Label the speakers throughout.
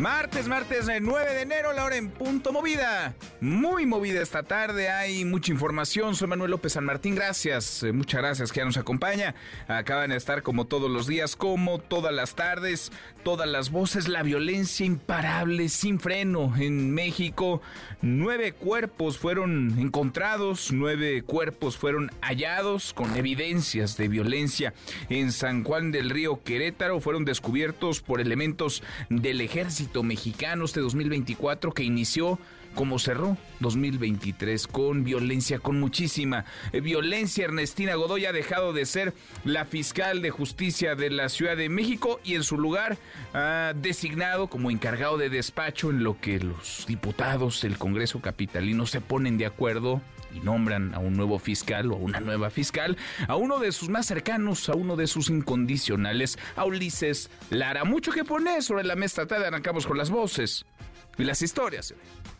Speaker 1: Martes, martes 9 de enero, la hora en punto movida. Muy movida esta tarde, hay mucha información. Soy Manuel López San Martín, gracias, eh, muchas gracias que ya nos acompaña. Acaban de estar como todos los días, como todas las tardes, todas las voces, la violencia imparable, sin freno en México. Nueve cuerpos fueron encontrados, nueve cuerpos fueron hallados con evidencias de violencia en San Juan del Río Querétaro. Fueron descubiertos por elementos del ejército mexicano este 2024 que inició como cerró 2023 con violencia, con muchísima eh, violencia. Ernestina Godoy ha dejado de ser la fiscal de justicia de la Ciudad de México y en su lugar ha designado como encargado de despacho en lo que los diputados del Congreso Capitalino se ponen de acuerdo y nombran a un nuevo fiscal o a una nueva fiscal, a uno de sus más cercanos, a uno de sus incondicionales, a Ulises Lara. Mucho que poner sobre la mesa, tarde arrancamos con las voces y las historias.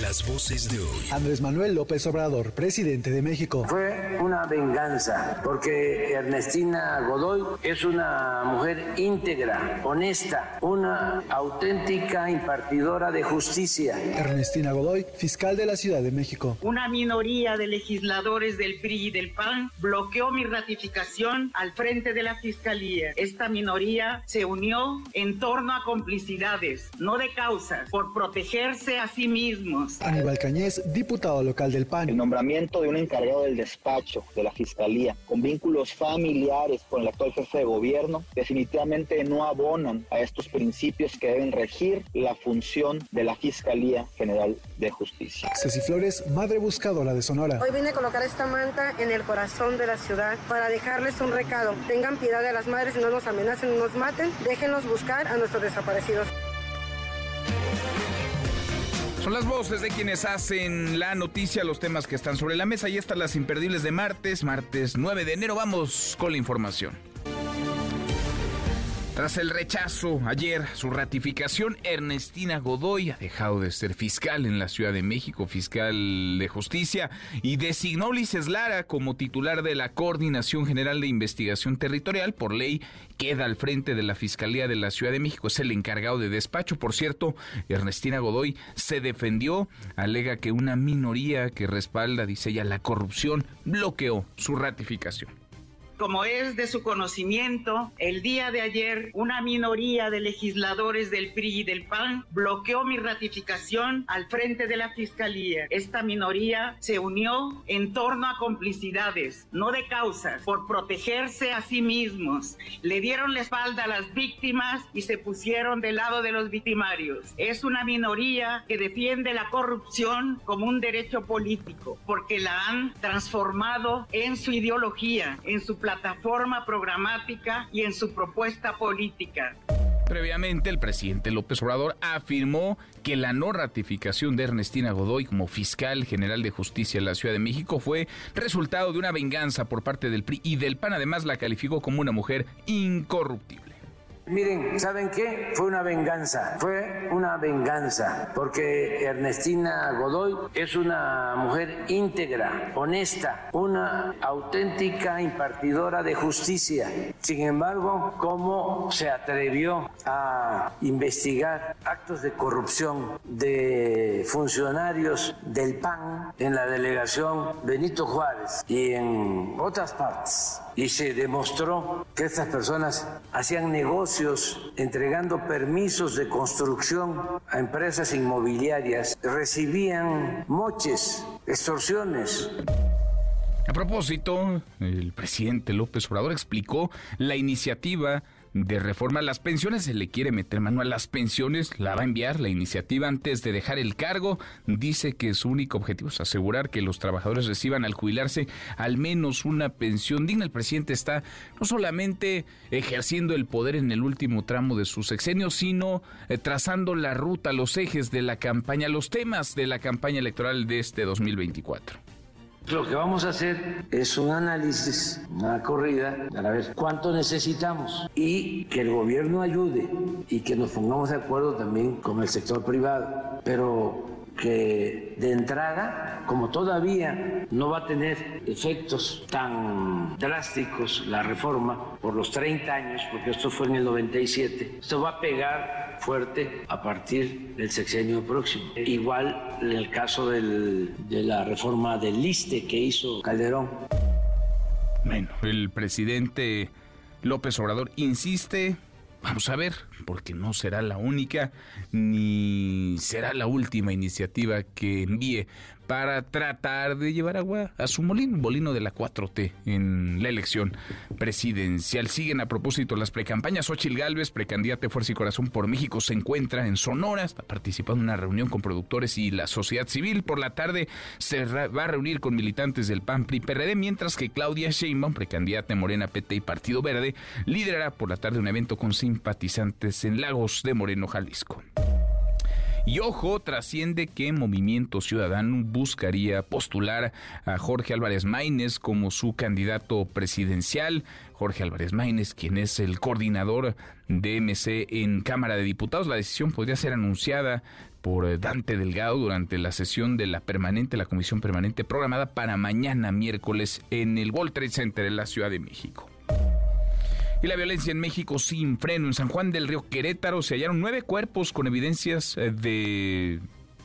Speaker 2: Las voces de hoy.
Speaker 3: Andrés Manuel López Obrador, presidente de México.
Speaker 4: Fue una venganza, porque Ernestina Godoy es una mujer íntegra, honesta, una auténtica impartidora de justicia.
Speaker 3: Ernestina Godoy, fiscal de la Ciudad de México.
Speaker 5: Una minoría de legisladores del PRI y del PAN bloqueó mi ratificación al frente de la Fiscalía. Esta minoría se unió en torno a complicidades, no de causas, por protegerse a sí
Speaker 3: Aníbal Cañez, diputado local del PAN.
Speaker 6: El nombramiento de un encargado del despacho de la Fiscalía con vínculos familiares con el actual jefe de gobierno definitivamente no abonan a estos principios que deben regir la función de la Fiscalía General de Justicia.
Speaker 3: Ceci Flores, madre buscadora de Sonora.
Speaker 7: Hoy vine a colocar esta manta en el corazón de la ciudad para dejarles un recado. Tengan piedad de las madres, no nos amenacen, no nos maten, déjenos buscar a nuestros desaparecidos.
Speaker 1: Son las voces de quienes hacen la noticia, los temas que están sobre la mesa. Y están las imperdibles de martes, martes 9 de enero. Vamos con la información. Tras el rechazo ayer, su ratificación, Ernestina Godoy ha dejado de ser fiscal en la Ciudad de México, fiscal de justicia, y designó a Ulises Lara como titular de la Coordinación General de Investigación Territorial. Por ley, queda al frente de la Fiscalía de la Ciudad de México, es el encargado de despacho. Por cierto, Ernestina Godoy se defendió, alega que una minoría que respalda, dice ella, la corrupción, bloqueó su ratificación.
Speaker 5: Como es de su conocimiento, el día de ayer una minoría de legisladores del PRI y del PAN bloqueó mi ratificación al frente de la Fiscalía. Esta minoría se unió en torno a complicidades, no de causas, por protegerse a sí mismos. Le dieron la espalda a las víctimas y se pusieron del lado de los victimarios. Es una minoría que defiende la corrupción como un derecho político, porque la han transformado en su ideología, en su plataforma programática y en su propuesta política.
Speaker 1: Previamente, el presidente López Obrador afirmó que la no ratificación de Ernestina Godoy como fiscal general de justicia en la Ciudad de México fue resultado de una venganza por parte del PRI y del PAN. Además, la calificó como una mujer incorruptible.
Speaker 4: Miren, ¿saben qué? Fue una venganza, fue una venganza, porque Ernestina Godoy es una mujer íntegra, honesta, una auténtica impartidora de justicia. Sin embargo, ¿cómo se atrevió a investigar actos de corrupción de funcionarios del PAN en la delegación Benito Juárez y en otras partes? Y se demostró que estas personas hacían negocios entregando permisos de construcción a empresas inmobiliarias, recibían moches, extorsiones.
Speaker 1: A propósito, el presidente López Obrador explicó la iniciativa de reforma a las pensiones. Se le quiere meter mano a las pensiones, la va a enviar la iniciativa antes de dejar el cargo. Dice que su único objetivo es asegurar que los trabajadores reciban al jubilarse al menos una pensión digna. El presidente está no solamente ejerciendo el poder en el último tramo de su sexenio, sino eh, trazando la ruta, los ejes de la campaña, los temas de la campaña electoral de este 2024
Speaker 4: Lo que vamos a hacer es un análisis, una corrida, para ver cuánto necesitamos y que el gobierno ayude y que nos pongamos de acuerdo también con el sector privado. Pero que de entrada, como todavía no va a tener efectos tan drásticos la reforma por los 30 años, porque esto fue en el 97, esto va a pegar fuerte a partir del sexenio próximo. Igual en el caso del, de la reforma del liste que hizo Calderón.
Speaker 1: Bueno, el presidente López Obrador insiste Vamos a ver, porque no será la única ni será la última iniciativa que envíe para tratar de llevar agua a su molino, molino de la 4T en la elección presidencial. Siguen a propósito las precampañas. Ochil Gálvez, precandidata Fuerza y Corazón por México, se encuentra en Sonora, está participando en una reunión con productores y la sociedad civil. Por la tarde se va a reunir con militantes del PAN PRI PRD, mientras que Claudia Sheinbaum, precandidata Morena PT y Partido Verde, liderará por la tarde un evento con simpatizantes en Lagos de Moreno, Jalisco. Y ojo, trasciende que Movimiento Ciudadano buscaría postular a Jorge Álvarez Maínez como su candidato presidencial. Jorge Álvarez Maínez, quien es el coordinador de MC en Cámara de Diputados. La decisión podría ser anunciada por Dante Delgado durante la sesión de la permanente, la comisión permanente programada para mañana miércoles en el World Trade Center en la Ciudad de México. Y la violencia en México sin freno. En San Juan del Río Querétaro se hallaron nueve cuerpos con evidencias eh, de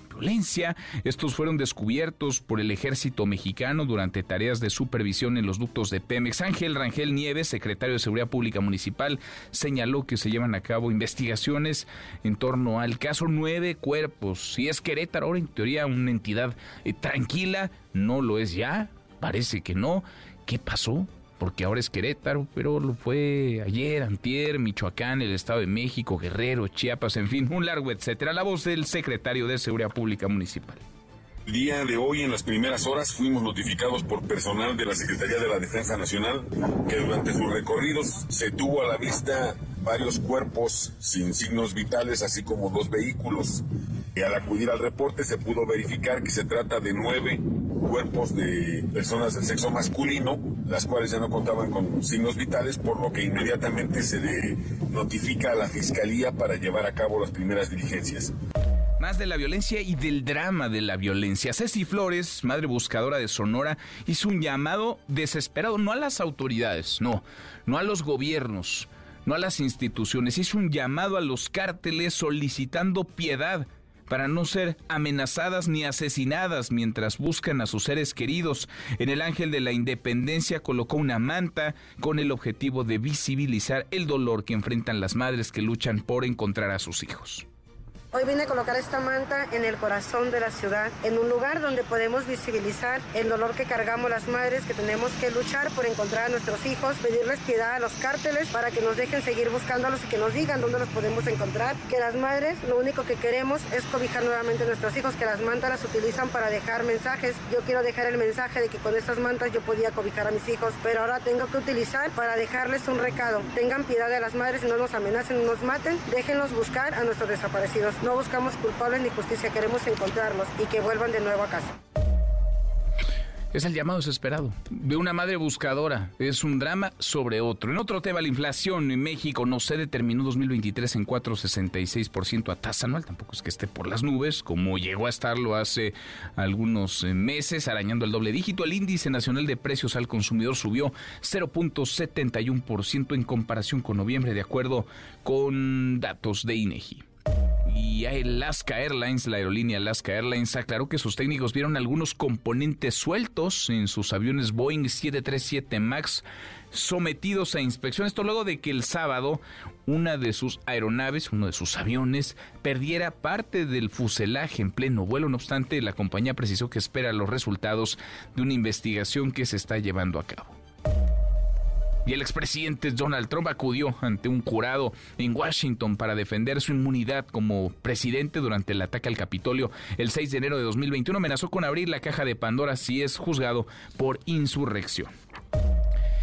Speaker 1: violencia. Estos fueron descubiertos por el ejército mexicano durante tareas de supervisión en los ductos de Pemex. Ángel Rangel Nieves, secretario de Seguridad Pública Municipal, señaló que se llevan a cabo investigaciones en torno al caso nueve cuerpos. Si es Querétaro, ahora en teoría una entidad eh, tranquila, no lo es ya, parece que no. ¿Qué pasó? Porque ahora es Querétaro, pero lo fue ayer, antier, Michoacán, el Estado de México, Guerrero, Chiapas, en fin, un largo etcétera. La voz del secretario de Seguridad Pública Municipal.
Speaker 8: Día de hoy, en las primeras horas, fuimos notificados por personal de la Secretaría de la Defensa Nacional que durante sus recorridos se tuvo a la vista varios cuerpos sin signos vitales, así como dos vehículos. Y al acudir al reporte se pudo verificar que se trata de nueve cuerpos de personas del sexo masculino, las cuales ya no contaban con signos vitales, por lo que inmediatamente se le notifica a la Fiscalía para llevar a cabo las primeras diligencias.
Speaker 1: Más de la violencia y del drama de la violencia. Ceci Flores, madre buscadora de Sonora, hizo un llamado desesperado, no a las autoridades, no, no a los gobiernos, no a las instituciones, hizo un llamado a los cárteles solicitando piedad para no ser amenazadas ni asesinadas mientras buscan a sus seres queridos. En el Ángel de la Independencia colocó una manta con el objetivo de visibilizar el dolor que enfrentan las madres que luchan por encontrar a sus hijos.
Speaker 7: Hoy vine a colocar esta manta en el corazón de la ciudad, en un lugar donde podemos visibilizar el dolor que cargamos las madres, que tenemos que luchar por encontrar a nuestros hijos, pedirles piedad a los cárteles para que nos dejen seguir buscándolos y que nos digan dónde los podemos encontrar. Que las madres lo único que queremos es cobijar nuevamente a nuestros hijos, que las mantas las utilizan para dejar mensajes. Yo quiero dejar el mensaje de que con estas mantas yo podía cobijar a mis hijos, pero ahora tengo que utilizar para dejarles un recado. Tengan piedad de las madres y no nos amenacen, no nos maten, déjenlos buscar a nuestros desaparecidos. No buscamos culpables ni justicia, queremos encontrarlos y que vuelvan de nuevo a casa.
Speaker 1: Es el llamado desesperado de una madre buscadora. Es un drama sobre otro. En otro tema, la inflación en México no se determinó 2023 en 4,66% a tasa anual. Tampoco es que esté por las nubes, como llegó a estarlo hace algunos eh, meses, arañando el doble dígito. El índice nacional de precios al consumidor subió 0.71% en comparación con noviembre, de acuerdo con datos de INEGI. Y Alaska Airlines, la aerolínea Alaska Airlines, aclaró que sus técnicos vieron algunos componentes sueltos en sus aviones Boeing 737 MAX sometidos a inspección. Esto luego de que el sábado una de sus aeronaves, uno de sus aviones, perdiera parte del fuselaje en pleno vuelo. No obstante, la compañía precisó que espera los resultados de una investigación que se está llevando a cabo. Y el expresidente Donald Trump acudió ante un jurado en Washington para defender su inmunidad como presidente durante el ataque al Capitolio el 6 de enero de 2021. Amenazó con abrir la caja de Pandora si es juzgado por insurrección.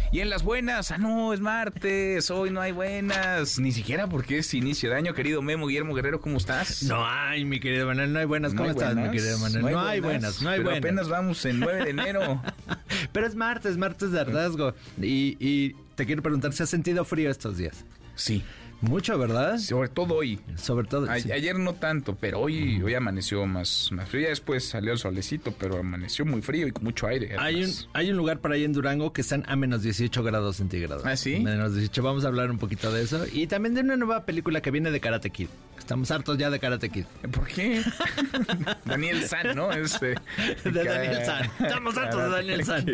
Speaker 1: Y en las buenas, ah, no, es martes, hoy no hay buenas. Ni siquiera porque es inicio de año, querido Memo Guillermo Guerrero, ¿cómo estás?
Speaker 9: No hay, mi querido Manuel, no hay buenas. ¿Cómo estás, mi querido Manuel? No, hay buenas, no hay
Speaker 1: pero
Speaker 9: buenas.
Speaker 1: apenas vamos en 9 de enero.
Speaker 9: pero es martes, martes de hartazgo. Y, y te quiero preguntar, ¿se ha sentido frío estos días?
Speaker 1: Sí.
Speaker 9: Mucho, ¿verdad?
Speaker 1: Sobre todo hoy.
Speaker 9: Sobre todo.
Speaker 1: A, sí. Ayer no tanto, pero hoy, hoy amaneció más, más frío. Ya después salió el solecito, pero amaneció muy frío y con mucho aire.
Speaker 9: Hay un, hay un lugar por ahí en Durango que están a menos 18 grados centígrados.
Speaker 1: ¿Ah, sí?
Speaker 9: Menos 18. Vamos a hablar un poquito de eso. Y también de una nueva película que viene de Karate Kid. Estamos hartos ya de Karate Kid.
Speaker 1: ¿Por qué? Daniel San, ¿no? Este,
Speaker 9: de Daniel San. Estamos hartos de Daniel San.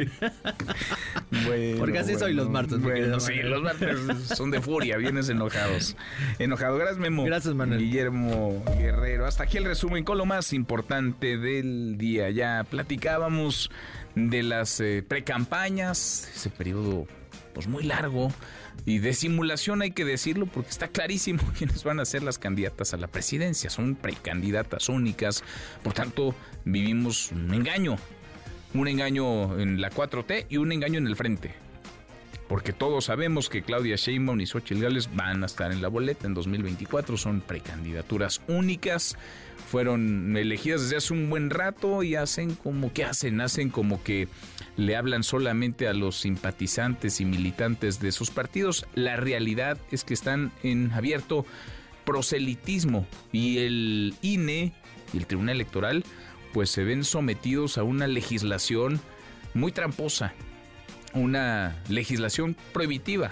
Speaker 9: bueno, Porque así bueno, soy los martes.
Speaker 1: Bueno, sí, los martes son de furia, vienes enojados. Enojado. Gracias, Memo.
Speaker 9: Gracias, Manuel.
Speaker 1: Guillermo Guerrero. Hasta aquí el resumen con lo más importante del día. Ya platicábamos de las eh, precampañas, ese periodo pues muy largo y de simulación hay que decirlo porque está clarísimo quiénes van a ser las candidatas a la presidencia. Son precandidatas únicas, por tanto vivimos un engaño. Un engaño en la 4T y un engaño en el frente. Porque todos sabemos que Claudia Sheinbaum y Xochitl Gales van a estar en la boleta en 2024. Son precandidaturas únicas. Fueron elegidas desde hace un buen rato y hacen como que hacen, hacen como que le hablan solamente a los simpatizantes y militantes de sus partidos. La realidad es que están en abierto proselitismo y el INE y el Tribunal Electoral pues se ven sometidos a una legislación muy tramposa, una legislación prohibitiva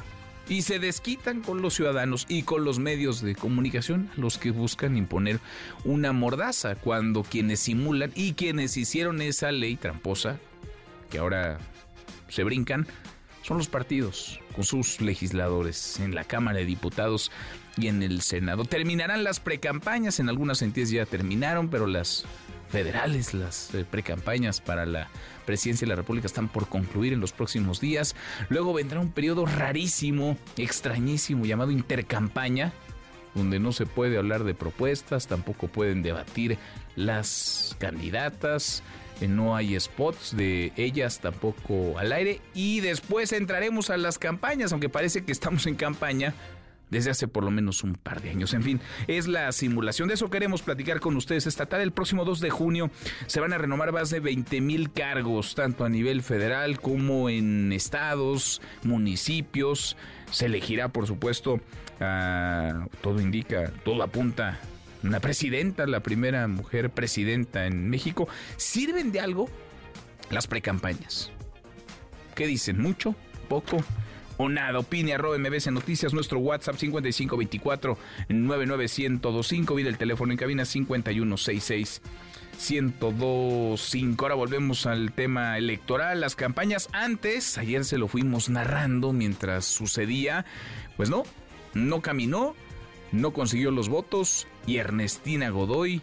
Speaker 1: y se desquitan con los ciudadanos y con los medios de comunicación los que buscan imponer una mordaza cuando quienes simulan y quienes hicieron esa ley tramposa que ahora se brincan son los partidos con sus legisladores en la Cámara de Diputados y en el Senado. Terminarán las precampañas, en algunas entidades ya terminaron, pero las federales, las eh, precampañas para la presidencia de la República están por concluir en los próximos días. Luego vendrá un periodo rarísimo, extrañísimo, llamado intercampaña, donde no se puede hablar de propuestas, tampoco pueden debatir las candidatas, eh, no hay spots de ellas tampoco al aire y después entraremos a las campañas, aunque parece que estamos en campaña desde hace por lo menos un par de años. En fin, es la simulación. De eso queremos platicar con ustedes esta tarde. El próximo 2 de junio se van a renovar más de 20 mil cargos, tanto a nivel federal como en estados, municipios. Se elegirá, por supuesto, todo indica, todo apunta una presidenta, la primera mujer presidenta en México. ¿Sirven de algo las precampañas? ¿Qué dicen? ¿Mucho? ¿Poco? O nada. Opine MBC Noticias, nuestro WhatsApp 5524 99125. Vida el teléfono en cabina 5166 1025. Ahora volvemos al tema electoral, las campañas. Antes, ayer se lo fuimos narrando mientras sucedía. Pues no, no caminó, no consiguió los votos y Ernestina Godoy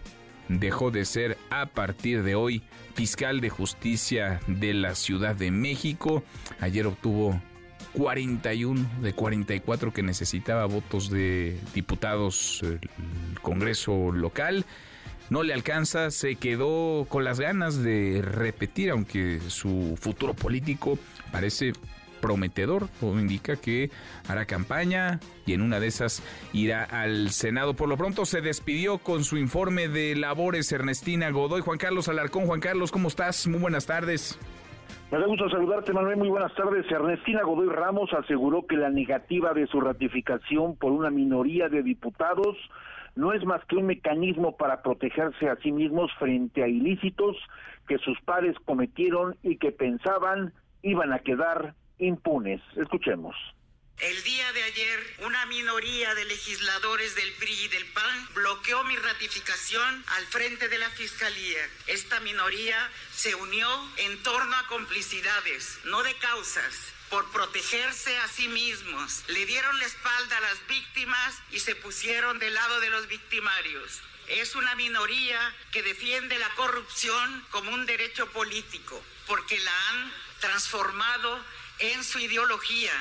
Speaker 1: dejó de ser a partir de hoy fiscal de justicia de la Ciudad de México. Ayer obtuvo 41 de 44 que necesitaba votos de diputados el Congreso local. No le alcanza, se quedó con las ganas de repetir, aunque su futuro político parece prometedor, o indica que hará campaña y en una de esas irá al Senado. Por lo pronto se despidió con su informe de labores Ernestina Godoy. Juan Carlos Alarcón, Juan Carlos, ¿cómo estás? Muy buenas tardes.
Speaker 10: Me da gusto saludarte, Manuel. Muy buenas tardes. Ernestina Godoy Ramos aseguró que la negativa de su ratificación por una minoría de diputados no es más que un mecanismo para protegerse a sí mismos frente a ilícitos que sus pares cometieron y que pensaban iban a quedar impunes. Escuchemos.
Speaker 11: El día de ayer, una minoría de legisladores del PRI y del PAN bloqueó mi ratificación al frente de la Fiscalía. Esta minoría se unió en torno a complicidades, no de causas, por protegerse a sí mismos. Le dieron la espalda a las víctimas y se pusieron del lado de los victimarios. Es una minoría que defiende la corrupción como un derecho político, porque la han transformado en su ideología.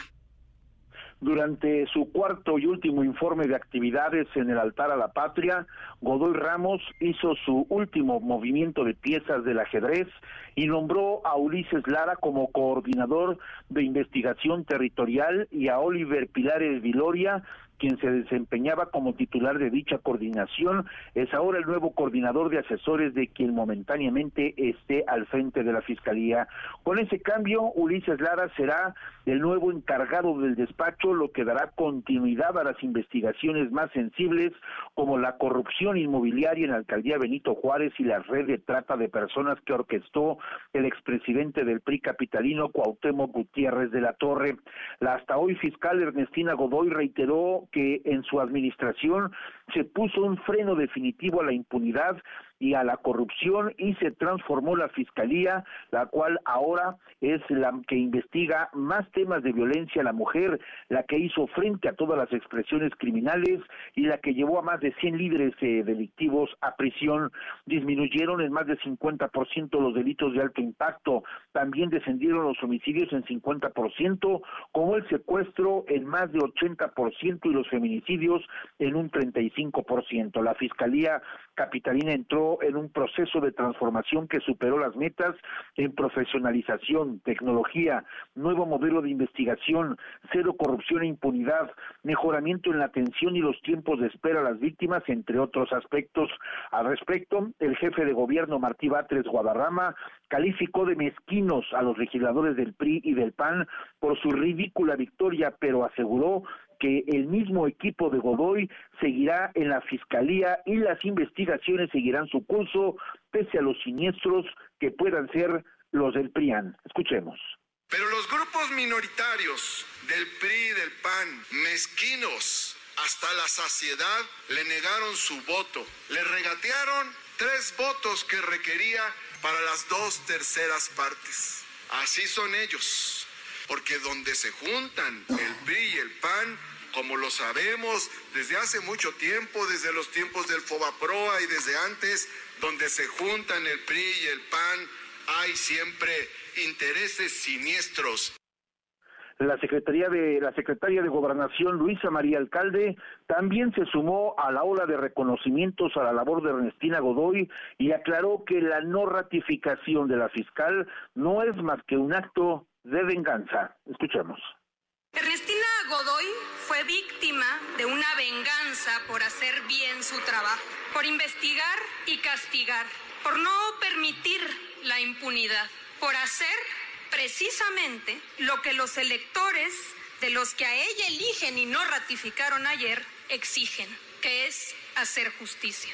Speaker 10: Durante su cuarto y último informe de actividades en el altar a la patria, Godoy Ramos hizo su último movimiento de piezas del ajedrez y nombró a Ulises Lara como coordinador de investigación territorial y a Oliver Pilares Viloria quien se desempeñaba como titular de dicha coordinación, es ahora el nuevo coordinador de asesores de quien momentáneamente esté al frente de la Fiscalía. Con ese cambio, Ulises Lara será el nuevo encargado del despacho, lo que dará continuidad a las investigaciones más sensibles como la corrupción inmobiliaria en la alcaldía Benito Juárez y la red de trata de personas que orquestó el expresidente del PRI capitalino Cuauhtémoc Gutiérrez de la Torre. La hasta hoy fiscal Ernestina Godoy reiteró que en su administración se puso un freno definitivo a la impunidad y a la corrupción y se transformó la fiscalía, la cual ahora es la que investiga más temas de violencia a la mujer, la que hizo frente a todas las expresiones criminales y la que llevó a más de 100 líderes eh, delictivos a prisión. Disminuyeron en más de 50% los delitos de alto impacto, también descendieron los homicidios en 50%, como el secuestro en más de 80% y los feminicidios en un 35%. La Fiscalía Capitalina entró en un proceso de transformación que superó las metas en profesionalización, tecnología, nuevo modelo de investigación, cero corrupción e impunidad, mejoramiento en la atención y los tiempos de espera a las víctimas, entre otros aspectos. Al respecto, el jefe de gobierno Martí Batres Guadarrama calificó de mezquinos a los legisladores del PRI y del PAN por su ridícula victoria, pero aseguró que el mismo equipo de Godoy seguirá en la fiscalía y las investigaciones seguirán su curso pese a los siniestros que puedan ser los del PRIAN. Escuchemos.
Speaker 12: Pero los grupos minoritarios del PRI y del PAN, mezquinos hasta la saciedad, le negaron su voto. Le regatearon tres votos que requería para las dos terceras partes. Así son ellos porque donde se juntan el PRI y el PAN, como lo sabemos desde hace mucho tiempo, desde los tiempos del Fobaproa y desde antes, donde se juntan el PRI y el PAN, hay siempre intereses siniestros.
Speaker 10: La Secretaría de la Secretaria de Gobernación Luisa María Alcalde también se sumó a la ola de reconocimientos a la labor de Ernestina Godoy y aclaró que la no ratificación de la fiscal no es más que un acto de venganza. Escuchemos.
Speaker 13: Ernestina Godoy fue víctima de una venganza por hacer bien su trabajo, por investigar y castigar, por no permitir la impunidad, por hacer precisamente lo que los electores de los que a ella eligen y no ratificaron ayer exigen, que es hacer justicia.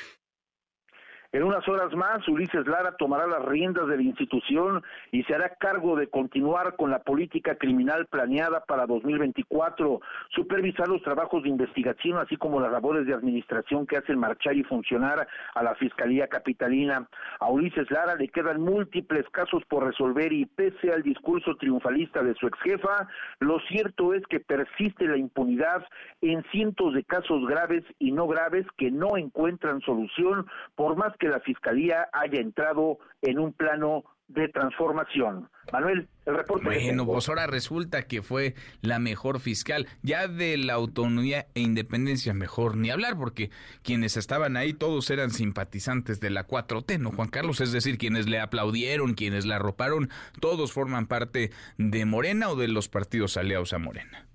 Speaker 10: En unas horas más, Ulises Lara tomará las riendas de la institución y se hará cargo de continuar con la política criminal planeada para 2024, supervisar los trabajos de investigación, así como las labores de administración que hacen marchar y funcionar a la Fiscalía Capitalina. A Ulises Lara le quedan múltiples casos por resolver y pese al discurso triunfalista de su exjefa, lo cierto es que persiste la impunidad en cientos de casos graves y no graves que no encuentran solución por más que que la Fiscalía haya entrado en un plano de transformación. Manuel, el reporte.
Speaker 1: Bueno, pues ahora resulta que fue la mejor fiscal. Ya de la autonomía e independencia mejor ni hablar, porque quienes estaban ahí todos eran simpatizantes de la 4T, ¿no, Juan Carlos? Es decir, quienes le aplaudieron, quienes la arroparon, todos forman parte de Morena o de los partidos aliados a Morena.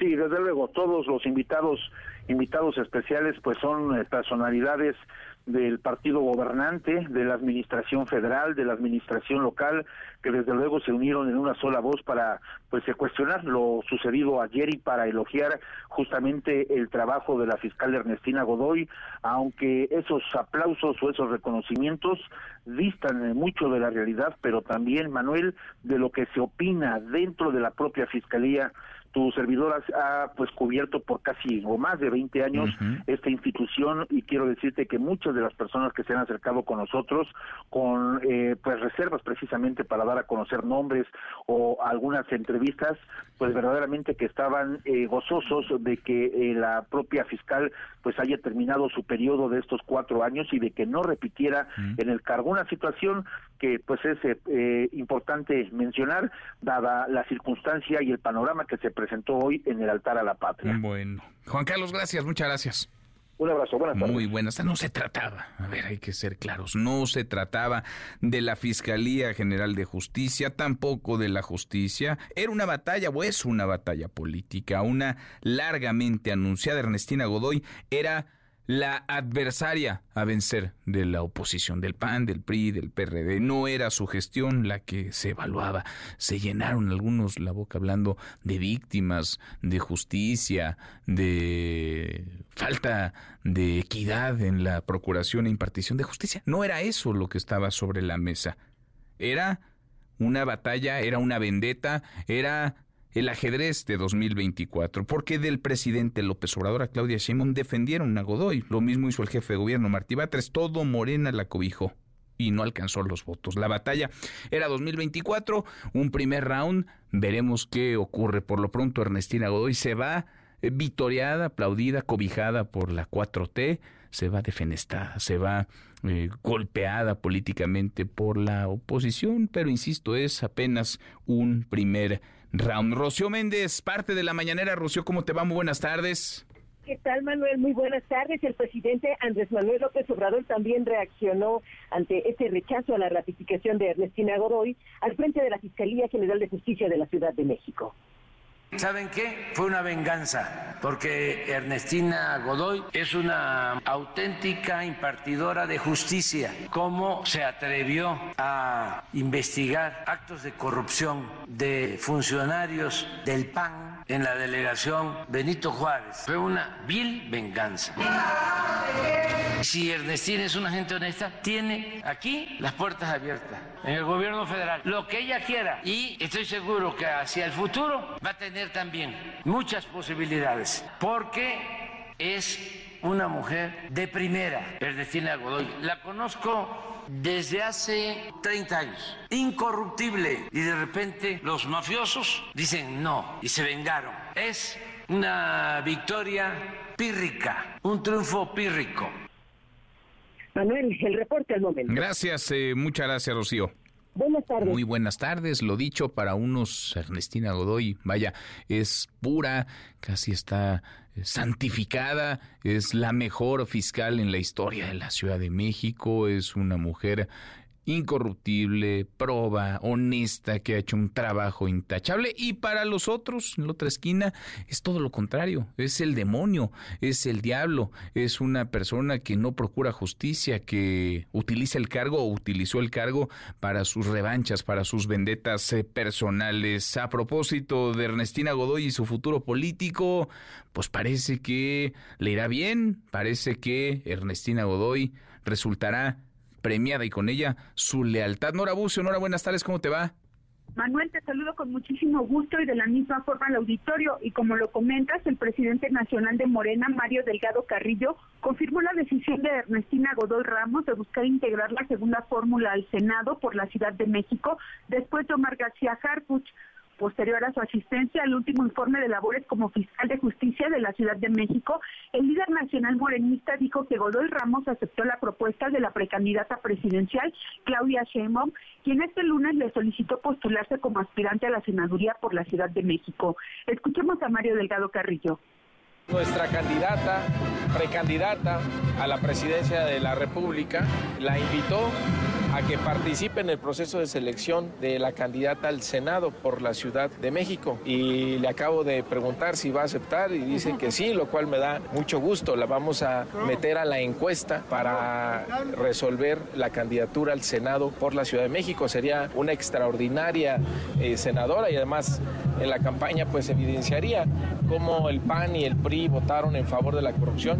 Speaker 10: Sí, desde luego, todos los invitados, invitados especiales, pues son eh, personalidades del partido gobernante, de la administración federal, de la administración local, que desde luego se unieron en una sola voz para pues cuestionar lo sucedido ayer y para elogiar justamente el trabajo de la fiscal Ernestina Godoy, aunque esos aplausos o esos reconocimientos distan mucho de la realidad, pero también Manuel de lo que se opina dentro de la propia fiscalía tu servidor ha, pues cubierto por casi o más de 20 años esta institución y quiero decirte que muchas de las personas que se han acercado con nosotros con eh, pues reservas precisamente para dar a conocer nombres o algunas entrevistas pues verdaderamente que estaban eh, gozosos de que eh, la propia fiscal pues haya terminado su periodo de estos cuatro años y de que no repitiera en el cargo. Una situación que pues es importante mencionar dada la circunstancia y el panorama que se presenta presentó hoy en el altar a la patria.
Speaker 1: Bueno, Juan Carlos, gracias, muchas gracias.
Speaker 10: Un abrazo, buenas tardes.
Speaker 1: Muy buenas. No se trataba, a ver, hay que ser claros, no se trataba de la Fiscalía General de Justicia, tampoco de la justicia. Era una batalla, o es una batalla política, una largamente anunciada. Ernestina Godoy era la adversaria a vencer de la oposición, del PAN, del PRI, del PRD. No era su gestión la que se evaluaba. Se llenaron algunos la boca hablando de víctimas, de justicia, de falta de equidad en la procuración e impartición de justicia. No era eso lo que estaba sobre la mesa. Era una batalla, era una vendetta, era el ajedrez de 2024, porque del presidente López Obrador a Claudia Sheinbaum defendieron a Godoy, lo mismo hizo el jefe de gobierno Martí Batres, todo Morena la cobijó y no alcanzó los votos. La batalla era 2024, un primer round, veremos qué ocurre. Por lo pronto Ernestina Godoy se va eh, vitoriada, aplaudida, cobijada por la 4T, se va defenestada, se va eh, golpeada políticamente por la oposición, pero insisto, es apenas un primer round. Rocío Méndez, parte de la mañanera. Rocío, ¿cómo te va? Muy buenas tardes.
Speaker 14: ¿Qué tal, Manuel? Muy buenas tardes. El presidente Andrés Manuel López Obrador también reaccionó ante este rechazo a la ratificación de Ernestina Godoy al frente de la Fiscalía General de Justicia de la Ciudad de México.
Speaker 4: ¿Saben qué? Fue una venganza, porque Ernestina Godoy es una auténtica impartidora de justicia. ¿Cómo se atrevió a investigar actos de corrupción de funcionarios del PAN en la delegación Benito Juárez? Fue una vil venganza. Si Ernestina es una gente honesta, tiene aquí las puertas abiertas en el gobierno federal, lo que ella quiera. Y estoy seguro que hacia el futuro va a tener también muchas posibilidades, porque es una mujer de primera, Ernestina Godoy. La conozco desde hace 30 años, incorruptible. Y de repente los mafiosos dicen no y se vengaron. Es una victoria pírrica, un triunfo pírrico.
Speaker 14: Manuel, el reporte al momento.
Speaker 1: Gracias, eh, muchas gracias, Rocío.
Speaker 14: Buenas tardes.
Speaker 1: Muy buenas tardes. Lo dicho para unos, Ernestina Godoy, vaya, es pura, casi está santificada, es la mejor fiscal en la historia de la Ciudad de México, es una mujer incorruptible, proba, honesta, que ha hecho un trabajo intachable. Y para los otros, en la otra esquina, es todo lo contrario. Es el demonio, es el diablo, es una persona que no procura justicia, que utiliza el cargo o utilizó el cargo para sus revanchas, para sus vendetas eh, personales. A propósito de Ernestina Godoy y su futuro político, pues parece que le irá bien, parece que Ernestina Godoy resultará premiada y con ella su lealtad. Nora Bucio, Nora, buenas tardes, ¿cómo te va?
Speaker 15: Manuel, te saludo con muchísimo gusto y de la misma forma al auditorio. Y como lo comentas, el presidente nacional de Morena, Mario Delgado Carrillo, confirmó la decisión de Ernestina Godoy Ramos de buscar integrar la segunda fórmula al Senado por la Ciudad de México, después de Omar García Harfuch. Posterior a su asistencia al último informe de labores como fiscal de justicia de la Ciudad de México, el líder nacional morenista dijo que Godoy Ramos aceptó la propuesta de la precandidata presidencial Claudia Sheinbaum, quien este lunes le solicitó postularse como aspirante a la senaduría por la Ciudad de México. Escuchemos a Mario Delgado Carrillo.
Speaker 16: Nuestra candidata, precandidata a la presidencia de la República, la invitó a que participe en el proceso de selección de la candidata al Senado por la Ciudad de México. Y le acabo de preguntar si va a aceptar y dice que sí, lo cual me da mucho gusto. La vamos a meter a la encuesta para resolver la candidatura al Senado por la Ciudad de México. Sería una extraordinaria eh, senadora y además en la campaña pues evidenciaría cómo el PAN y el PRI votaron en favor de la corrupción.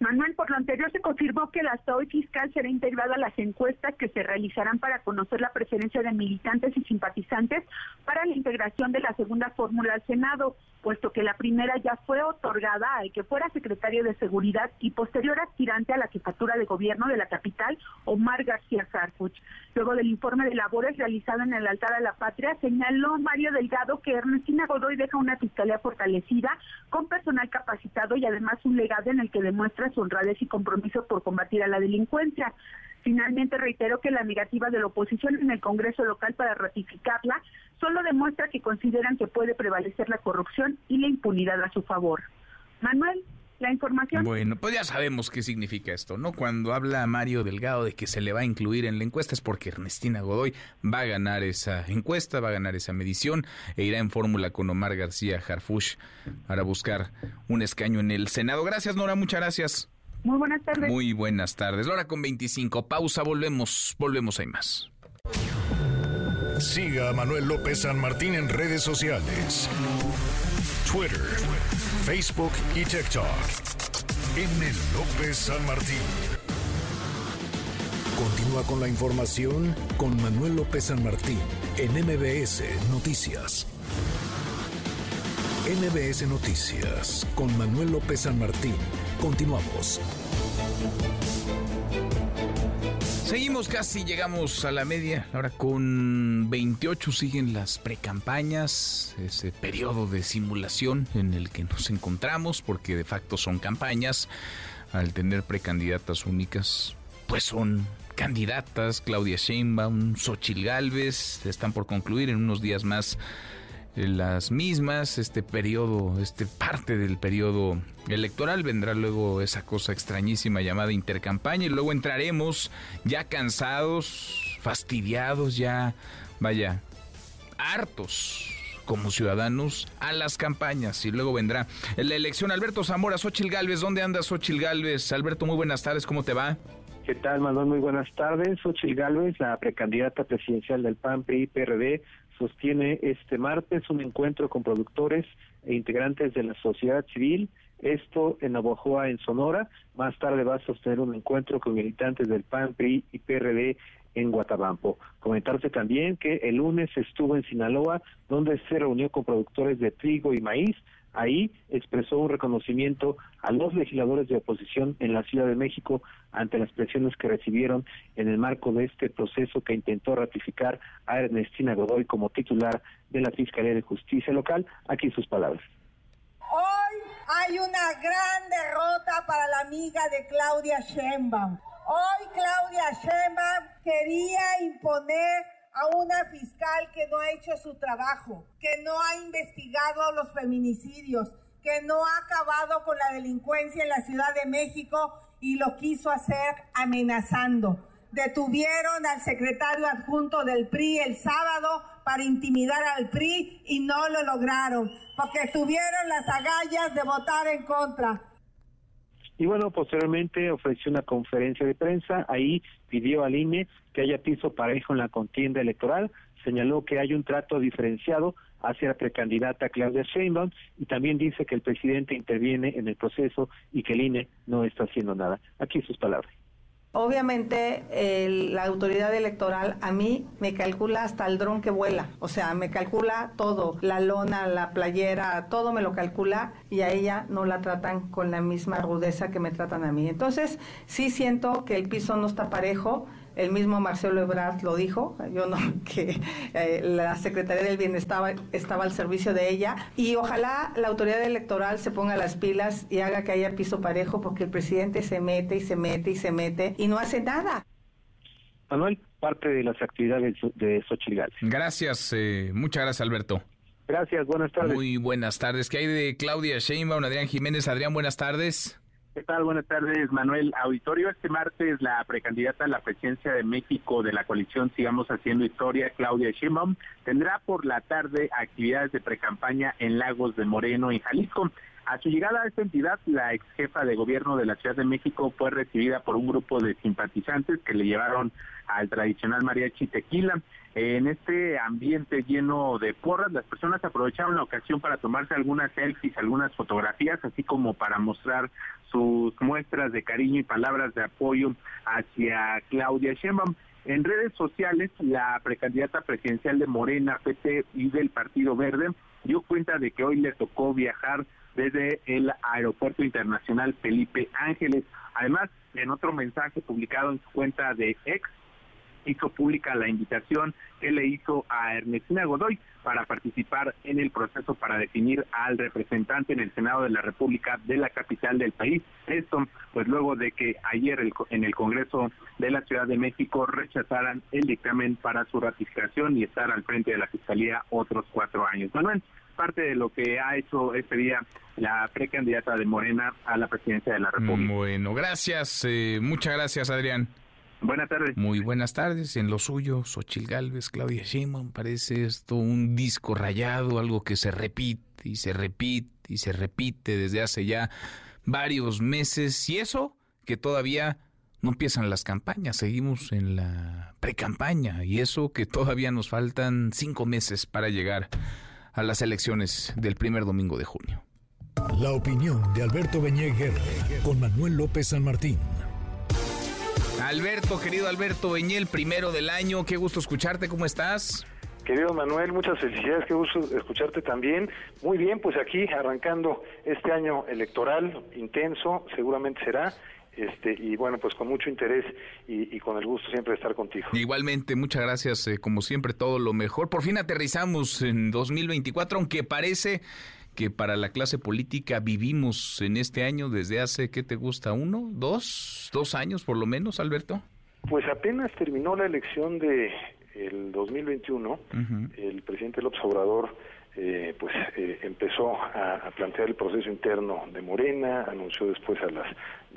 Speaker 15: Manuel, por lo anterior se confirmó que la hoy fiscal será integrada a las encuestas que se realizarán para conocer la preferencia de militantes y simpatizantes para la integración de la segunda fórmula al Senado, puesto que la primera ya fue otorgada al que fuera secretario de Seguridad y posterior aspirante a la jefatura de gobierno de la capital, Omar García Harfuch. Luego del informe de labores realizado en el altar a la patria, señaló Mario Delgado que Ernestina Godoy deja una fiscalía fortalecida, con personal capacitado y además un legado en el que demuestra su honradez y compromiso por combatir a la delincuencia. Finalmente reiteró que la negativa de la oposición en el Congreso local para ratificarla solo demuestra que consideran que puede prevalecer la corrupción y la impunidad a su favor. Manuel, la información.
Speaker 1: Bueno, pues ya sabemos qué significa esto, ¿no? Cuando habla Mario Delgado de que se le va a incluir en la encuesta es porque Ernestina Godoy va a ganar esa encuesta, va a ganar esa medición e irá en fórmula con Omar García Harfush para buscar un escaño en el Senado. Gracias, Nora, muchas gracias.
Speaker 15: Muy buenas tardes.
Speaker 1: Muy buenas tardes. Hora con 25. Pausa, volvemos, volvemos, hay más.
Speaker 2: Siga a Manuel López San Martín en redes sociales. Twitter, Facebook y TikTok. M. López San Martín. Continúa con la información con Manuel López San Martín en MBS Noticias. MBS Noticias con Manuel López San Martín. Continuamos.
Speaker 1: Seguimos casi, llegamos a la media. Ahora con 28 siguen las precampañas, ese periodo de simulación en el que nos encontramos, porque de facto son campañas. Al tener precandidatas únicas, pues son candidatas. Claudia Sheinbaum, Xochil Gálvez, están por concluir en unos días más las mismas, este periodo, este parte del periodo electoral, vendrá luego esa cosa extrañísima llamada intercampaña y luego entraremos ya cansados, fastidiados, ya, vaya, hartos como ciudadanos a las campañas y luego vendrá la elección. Alberto Zamora, Xochil Galvez, ¿dónde andas Xochil Galvez? Alberto, muy buenas tardes, ¿cómo te va?
Speaker 17: ¿Qué tal, Manuel? Muy buenas tardes. Xochil Galvez, la precandidata presidencial del PAN, PRI, PRD, sostiene este martes un encuentro con productores e integrantes de la sociedad civil, esto en Navojoa, en Sonora. Más tarde va a sostener un encuentro con militantes del PAN, PRI y PRD en Guatabampo. Comentarse también que el lunes estuvo en Sinaloa, donde se reunió con productores de trigo y maíz, Ahí expresó un reconocimiento a los legisladores de oposición en la Ciudad de México ante las presiones que recibieron en el marco de este proceso que intentó ratificar a Ernestina Godoy como titular de la Fiscalía de Justicia Local. Aquí sus palabras.
Speaker 18: Hoy hay una gran derrota para la amiga de Claudia Sheinbaum. Hoy Claudia Sheinbaum quería imponer a una fiscal que no ha hecho su trabajo, que no ha investigado los feminicidios, que no ha acabado con la delincuencia en la Ciudad de México y lo quiso hacer amenazando. Detuvieron al secretario adjunto del PRI el sábado para intimidar al PRI y no lo lograron, porque tuvieron las agallas de votar en contra.
Speaker 17: Y bueno, posteriormente ofreció una conferencia de prensa, ahí pidió al INE que haya piso parejo en la contienda electoral, señaló que hay un trato diferenciado hacia la precandidata Claudia Sheinbaum y también dice que el presidente interviene en el proceso y que el INE no está haciendo nada. Aquí sus palabras.
Speaker 19: Obviamente la autoridad electoral a mí me calcula hasta el dron que vuela, o sea, me calcula todo, la lona, la playera, todo me lo calcula y a ella no la tratan con la misma rudeza que me tratan a mí. Entonces, sí siento que el piso no está parejo el mismo Marcelo Ebrard lo dijo, yo no, que eh, la Secretaría del Bienestar estaba al servicio de ella y ojalá la autoridad electoral se ponga las pilas y haga que haya piso parejo porque el presidente se mete y se mete y se mete y no hace nada.
Speaker 17: Manuel, parte de las actividades de Xochitl
Speaker 1: Gracias, eh, muchas gracias Alberto.
Speaker 17: Gracias, buenas tardes.
Speaker 1: Muy buenas tardes. ¿Qué hay de Claudia Sheinbaum, Adrián Jiménez? Adrián, buenas tardes.
Speaker 20: ¿Qué tal? Buenas tardes, Manuel. Auditorio, este martes la precandidata a la presidencia de México de la coalición Sigamos Haciendo Historia, Claudia Sheinbaum, tendrá por la tarde actividades de precampaña en Lagos de Moreno, en Jalisco. A su llegada a esta entidad, la ex jefa de gobierno de la Ciudad de México fue recibida por un grupo de simpatizantes que le llevaron al tradicional mariachi tequila. En este ambiente lleno de porras, las personas aprovecharon la ocasión para tomarse algunas selfies, algunas fotografías, así como para mostrar sus muestras de cariño y palabras de apoyo hacia Claudia Sheinbaum. En redes sociales, la precandidata presidencial de Morena, PT y del Partido Verde dio cuenta de que hoy le tocó viajar desde el Aeropuerto Internacional Felipe Ángeles. Además, en otro mensaje publicado en su cuenta de ex, hizo pública la invitación que le hizo a Ernestina Godoy para participar en el proceso para definir al representante en el Senado de la República de la capital del país. Esto, pues luego de que ayer en el Congreso de la Ciudad de México rechazaran el dictamen para su ratificación y estar al frente de la Fiscalía otros cuatro años. Manuel, parte de lo que ha hecho este día la precandidata de Morena a la presidencia de la República.
Speaker 1: Bueno, gracias, eh, muchas gracias Adrián.
Speaker 20: Buenas tardes.
Speaker 1: Muy buenas tardes. En lo suyo, Xochil Gálvez, Claudia Sheinbaum, parece esto un disco rayado, algo que se repite y se repite y se repite desde hace ya varios meses. Y eso que todavía no empiezan las campañas, seguimos en la precampaña y eso que todavía nos faltan cinco meses para llegar a las elecciones del primer domingo de junio.
Speaker 2: La opinión de Alberto Beñé con Manuel López San Martín.
Speaker 1: Alberto, querido Alberto Beñé, el primero del año, qué gusto escucharte, ¿cómo estás?
Speaker 21: Querido Manuel, muchas felicidades, qué gusto escucharte también. Muy bien, pues aquí arrancando este año electoral intenso, seguramente será. Este, y bueno, pues con mucho interés y, con el gusto siempre de estar contigo.
Speaker 1: Igualmente, muchas gracias, eh, como siempre, todo lo mejor. Por fin aterrizamos en 2024, aunque parece que para la clase política vivimos en este año desde hace, ¿qué te gusta? ¿Uno? ¿Dos? ¿Dos años por lo menos, Alberto?
Speaker 21: Pues apenas terminó la elección de el 2021, el presidente López Obrador eh, pues eh, empezó a, plantear el proceso interno de Morena, anunció después a las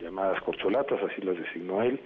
Speaker 21: llamadas corcholatas, así las designó él,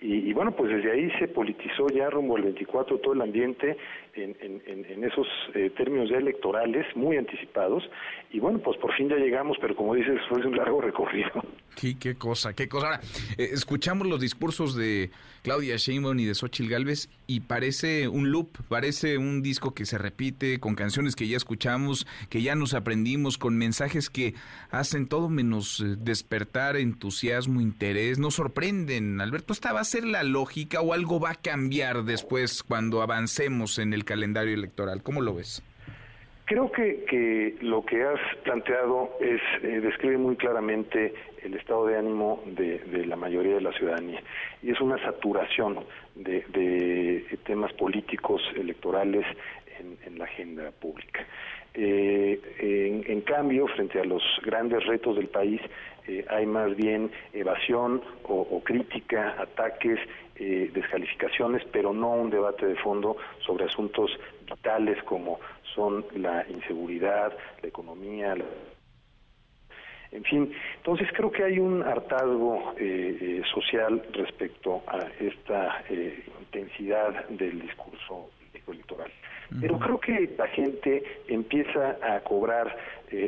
Speaker 21: y, bueno, pues desde ahí se politizó ya rumbo al 24 todo el ambiente en, en, esos eh, términos ya electorales muy anticipados. Y bueno, pues por fin ya llegamos, pero como dices, fue un largo recorrido.
Speaker 1: Sí, qué cosa, qué cosa. Ahora, eh, escuchamos los discursos de Claudia Sheinbaum y de Xochitl Galvez y parece un loop, parece un disco que se repite con canciones que ya escuchamos, que ya nos aprendimos, con mensajes que hacen todo menos eh, despertar entusiasmo, interés, nos sorprenden. Alberto, ¿esta va a ser la lógica o algo va a cambiar después cuando avancemos en el calendario electoral? ¿Cómo lo ves?
Speaker 21: Creo que, que lo que has planteado es eh, describe muy claramente el estado de ánimo de, la mayoría de la ciudadanía y es una saturación de, temas políticos electorales en, la agenda pública. Eh, en, cambio, frente a los grandes retos del país, eh, hay más bien evasión o, crítica, ataques, descalificaciones, pero no un debate de fondo sobre asuntos vitales como son la inseguridad, la economía, en fin, entonces creo que hay un hartazgo eh, eh, social respecto a esta eh, intensidad del discurso electoral. Pero creo que la gente empieza a cobrar,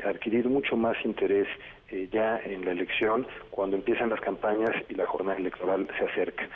Speaker 21: a adquirir mucho más interés ya en la elección cuando empiezan las campañas y la jornada electoral se acerca.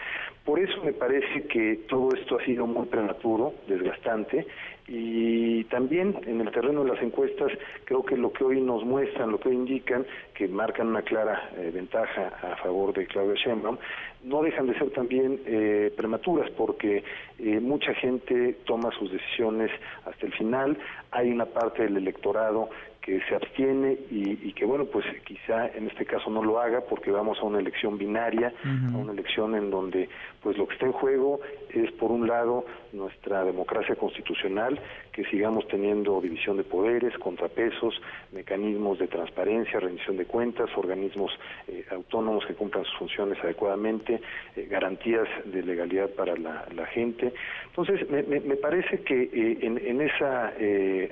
Speaker 21: Por eso me parece que todo esto ha sido muy prematuro, desgastante, y también en el terreno de las encuestas creo que lo que hoy nos muestran, lo que hoy indican, que marcan una clara eh, ventaja a favor de Claudia Sheinbaum, no dejan de ser también eh, prematuras porque eh, mucha gente toma sus decisiones hasta el final, hay una parte del electorado que se abstiene y, que bueno pues quizá en este caso no lo haga porque vamos a una elección binaria a una elección en donde pues lo que está en juego es por un lado nuestra democracia constitucional que sigamos teniendo división de poderes contrapesos mecanismos de transparencia rendición de cuentas organismos eh, autónomos que cumplan sus funciones adecuadamente eh, garantías de legalidad para la, gente. Entonces me, me, parece que eh, en, en, esa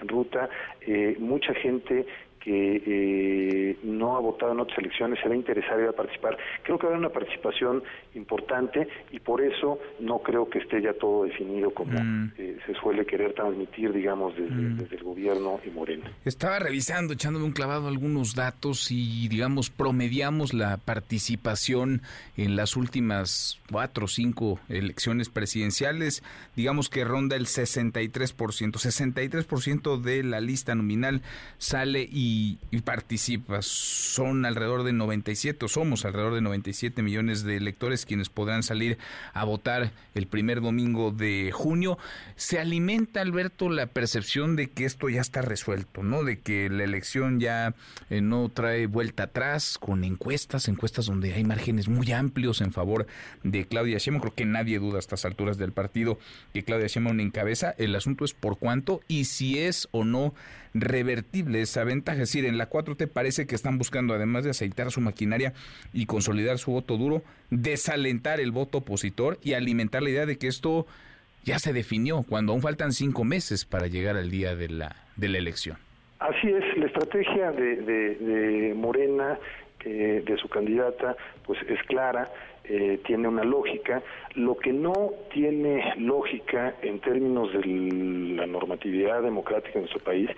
Speaker 21: ruta mucha gente que eh, no ha votado en otras elecciones se va a interesar y va a participar. Creo que va a haber una participación importante y por eso no creo que esté ya todo definido como mm. eh, se suele querer transmitir, digamos, mm. desde, el gobierno y Morena.
Speaker 1: Estaba revisando, echándome un clavado algunos datos y, digamos, promediamos la participación en las últimas cuatro o cinco elecciones presidenciales, digamos que ronda el 63%, 63% de la lista nominal sale y y, y participa. Son alrededor de 97, o somos alrededor de 97 millones de electores quienes podrán salir a votar el primer domingo de junio. Se alimenta, Alberto, la percepción de que esto ya está resuelto, ¿no? De que la elección ya eh, no trae vuelta atrás con encuestas, encuestas donde hay márgenes muy amplios en favor de Claudia Sheinbaum. Creo que nadie duda a estas alturas del partido que Claudia Sheinbaum encabeza. El asunto es por cuánto y si es o no revertible esa ventaja. Es decir, en la 4T parece que están buscando, además de aceitar su maquinaria y consolidar su voto duro, desalentar el voto opositor y alimentar la idea de que esto ya se definió, cuando aún faltan cinco meses para llegar al día de la, de la elección.
Speaker 21: Así es, la estrategia de, de, Morena, eh, de su candidata, pues es clara eh, tiene una lógica. Lo que no tiene lógica en términos de la normatividad democrática en nuestro país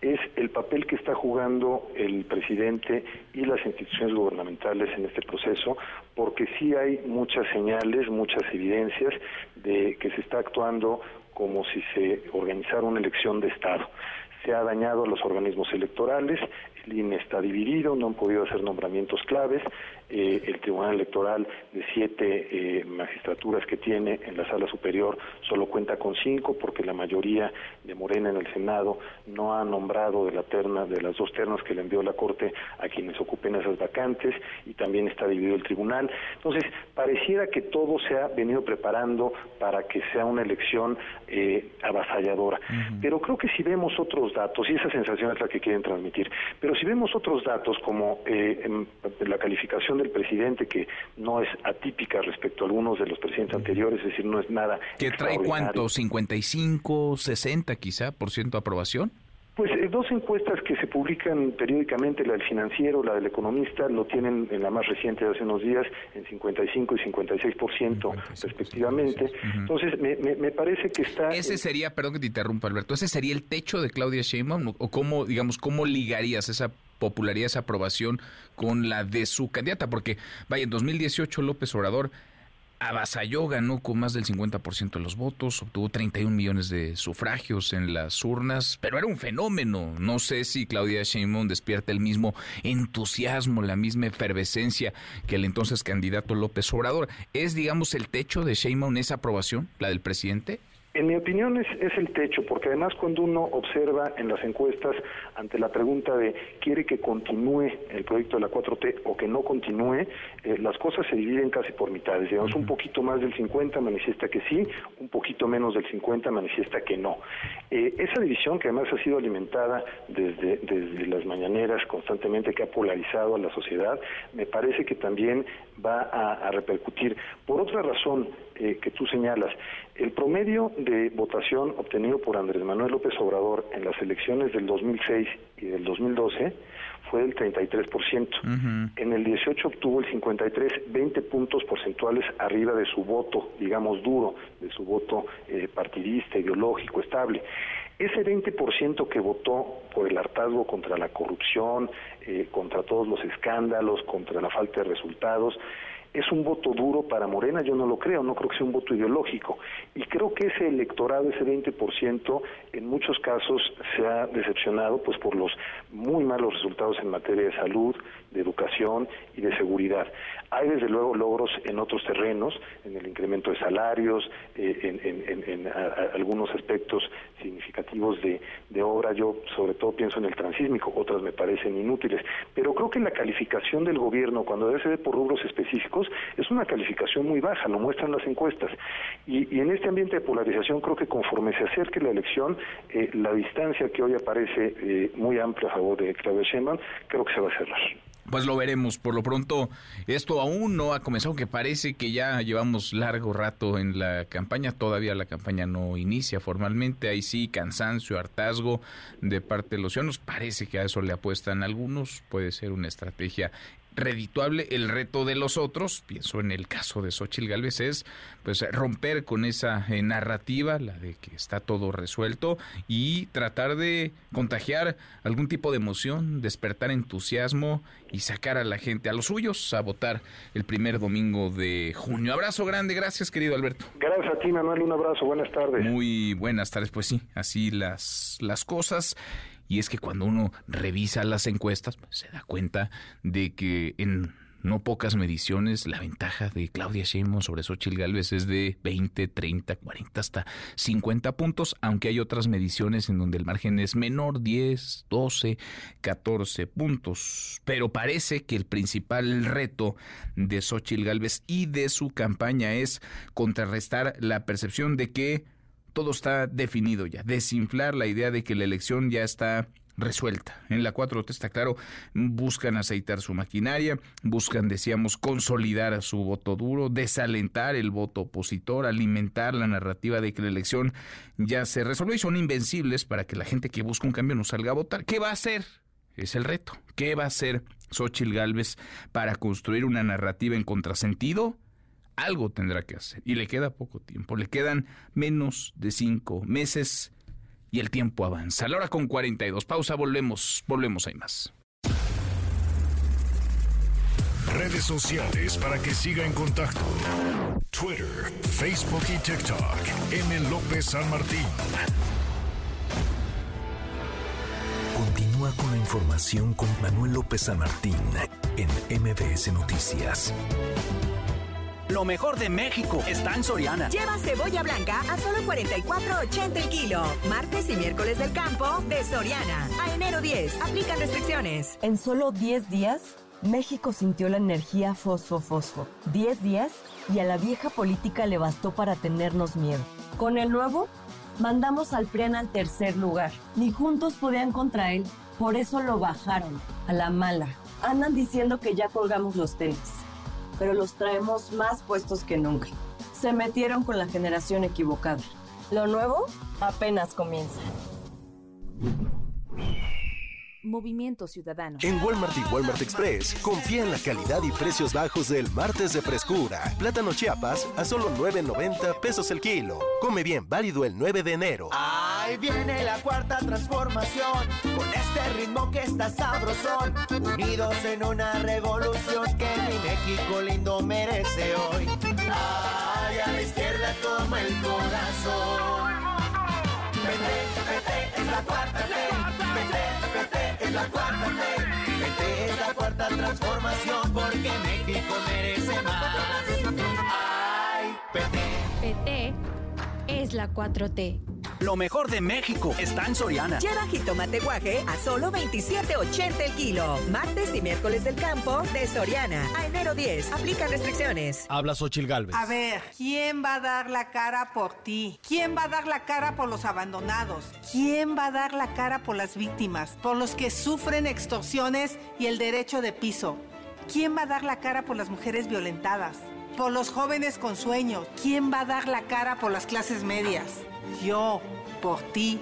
Speaker 21: es el papel que está jugando el presidente y las instituciones gubernamentales en este proceso, porque sí hay muchas señales, muchas evidencias de que se está actuando como si se organizara una elección de Estado se ha dañado a los organismos electorales, el INE está dividido, no han podido hacer nombramientos claves, eh, el Tribunal Electoral de siete eh, magistraturas que tiene en la sala superior solo cuenta con cinco porque la mayoría de Morena en el Senado no ha nombrado de la terna de las dos ternas que le envió la Corte a quienes ocupen esas vacantes y también está dividido el tribunal. Entonces, pareciera que todo se ha venido preparando para que sea una elección eh, avasalladora. Pero creo que si vemos otros datos, y esa sensación es la que quieren transmitir, pero si vemos otros datos como en la calificación del presidente, que no es atípica respecto a algunos de los presidentes anteriores, es decir, no es nada.
Speaker 1: ¿Que trae cuánto? ¿55, 60 quizá por ciento aprobación?
Speaker 21: Pues eh, dos encuestas que se publican periódicamente, la del financiero, la del economista, lo tienen en la más reciente de hace unos días en 55 y 56%, respectivamente. Entonces, me, me, parece que está...
Speaker 1: Ese sería, perdón que te interrumpa Alberto, ese sería el techo de Claudia Sheinbaum o cómo, digamos, cómo ligarías esa popularidad, esa aprobación con la de su candidata, porque vaya, en 2018 López Obrador avasalló, ganó con más del 50% de los votos, obtuvo 31 millones de sufragios en las urnas, pero era un fenómeno. No sé si Claudia Sheinbaum despierta el mismo entusiasmo, la misma efervescencia que el entonces candidato López Obrador. ¿Es, digamos, el techo de Sheinbaum esa aprobación, la del presidente?
Speaker 21: En mi opinión es, es, el techo, porque además cuando uno observa en las encuestas ante la pregunta de quiere que continúe el proyecto de la 4T o que no continúe, eh, las cosas se dividen casi por mitades. Digamos, un poquito más del 50 manifiesta que sí, un poquito menos del 50 manifiesta que no. Eh, esa división que además ha sido alimentada desde, desde las mañaneras constantemente, que ha polarizado a la sociedad, me parece que también va a, repercutir. Por otra razón eh, que tú señalas, el promedio de votación obtenido por Andrés Manuel López Obrador en las elecciones del 2006 y del 2012 fue del 33%. En el 18 obtuvo el 53, 20 puntos porcentuales arriba de su voto, digamos duro, de su voto eh, partidista, ideológico, estable. Ese 20% que votó por el hartazgo contra la corrupción, eh, contra todos los escándalos, contra la falta de resultados, es un voto duro para Morena, yo no lo creo, no creo que sea un voto ideológico. Y creo que ese electorado, ese 20%, en muchos casos se ha decepcionado pues por los muy malos resultados en materia de salud, de educación y de seguridad. Hay desde luego logros en otros terrenos, en el incremento de salarios, eh, en, algunos aspectos significativos de, obra, yo sobre todo pienso en el transísmico, otras me parecen inútiles, pero creo que la calificación del gobierno cuando debe ser por rubros específicos es una calificación muy baja, lo muestran las encuestas. Y, en este ambiente de polarización creo que conforme se acerque la elección, eh, la distancia que hoy aparece eh, muy amplia a favor de Claudia Sheinbaum, creo que se va a cerrar.
Speaker 1: Pues lo veremos. Por lo pronto, esto aún no ha comenzado, que parece que ya llevamos largo rato en la campaña. Todavía la campaña no inicia formalmente. Ahí sí, cansancio, hartazgo de parte de los ciudadanos. Parece que a eso le apuestan algunos. Puede ser una estrategia redituable. El reto de los otros, pienso en el caso de Xochitl Galvez, es pues romper con esa eh, narrativa, la de que está todo resuelto, y tratar de contagiar algún tipo de emoción, despertar entusiasmo y sacar a la gente, a los suyos, a votar el primer domingo de junio. Abrazo grande, gracias querido Alberto.
Speaker 21: Gracias a ti Manuel, un abrazo, buenas tardes.
Speaker 1: Muy buenas tardes, pues sí, así las, las cosas. Y es que cuando uno revisa las encuestas, se da cuenta de que en no pocas mediciones, la ventaja de Claudia Sheinbaum sobre Xochitl Gálvez es de 20, 30, 40, hasta 50 puntos, aunque hay otras mediciones en donde el margen es menor, 10, 12, 14 puntos. Pero parece que el principal reto de Xochitl Gálvez y de su campaña es contrarrestar la percepción de que todo está definido ya, desinflar la idea de que la elección ya está resuelta. En la 4T está claro, buscan aceitar su maquinaria, buscan, decíamos, consolidar a su voto duro, desalentar el voto opositor, alimentar la narrativa de que la elección ya se resolvió y son invencibles para que la gente que busca un cambio no salga a votar. ¿Qué va a hacer? Es el reto. ¿Qué va a hacer Xochitl Gálvez para construir una narrativa en contrasentido? Algo tendrá que hacer. Y le queda poco tiempo. Le quedan menos de cinco meses y el tiempo avanza. A la hora con 42. Pausa, volvemos, volvemos, hay más.
Speaker 2: Redes sociales para que siga en contacto: Twitter, Facebook y TikTok. M. López San Martín. Continúa con la información con Manuel López San Martín en MBS Noticias.
Speaker 22: Lo mejor de México está en Soriana.
Speaker 23: Lleva cebolla blanca a solo 44.80 el kilo. Martes y miércoles del campo de Soriana. A enero 10. Aplica restricciones.
Speaker 24: En solo 10 días, México sintió la energía fosfo-fosfo. 10 días y a la vieja política le bastó para tenernos miedo. Con el nuevo, mandamos al PREN al tercer lugar. Ni juntos podían contra él. Por eso lo bajaron. A la mala. Andan diciendo que ya colgamos los tenis pero los traemos más puestos que nunca. Se metieron con la generación equivocada. Lo nuevo apenas comienza.
Speaker 23: Movimiento Ciudadano.
Speaker 25: En Walmart y Walmart Express, confía en la calidad y precios bajos del martes de frescura. Plátano Chiapas a solo 9.90 pesos el kilo. Come bien, válido el 9 de enero.
Speaker 26: Ahí viene la cuarta transformación, con este ritmo que está sabrosón. Unidos en una revolución que mi México lindo merece hoy. Ay, a la izquierda toma el corazón. Vete, vete, es la cuarta ley. Vete, es la cuarta ley. Vete, es la cuarta transformación porque México merece más. Ay, PT.
Speaker 23: PT es la 4T.
Speaker 22: Lo mejor de México está en Soriana.
Speaker 23: Lleva jitomate guaje a solo 27.80 el kilo. Martes y miércoles del campo de Soriana. A enero 10. Aplica restricciones.
Speaker 27: Habla Xochil Galvez.
Speaker 28: A ver, ¿quién va a dar la cara por ti? ¿Quién va a dar la cara por los abandonados? ¿Quién va a dar la cara por las víctimas? Por los que sufren extorsiones y el derecho de piso. ¿Quién va a dar la cara por las mujeres violentadas? Por los jóvenes con sueños. ¿Quién va a dar la cara por las clases medias? Yo, por ti,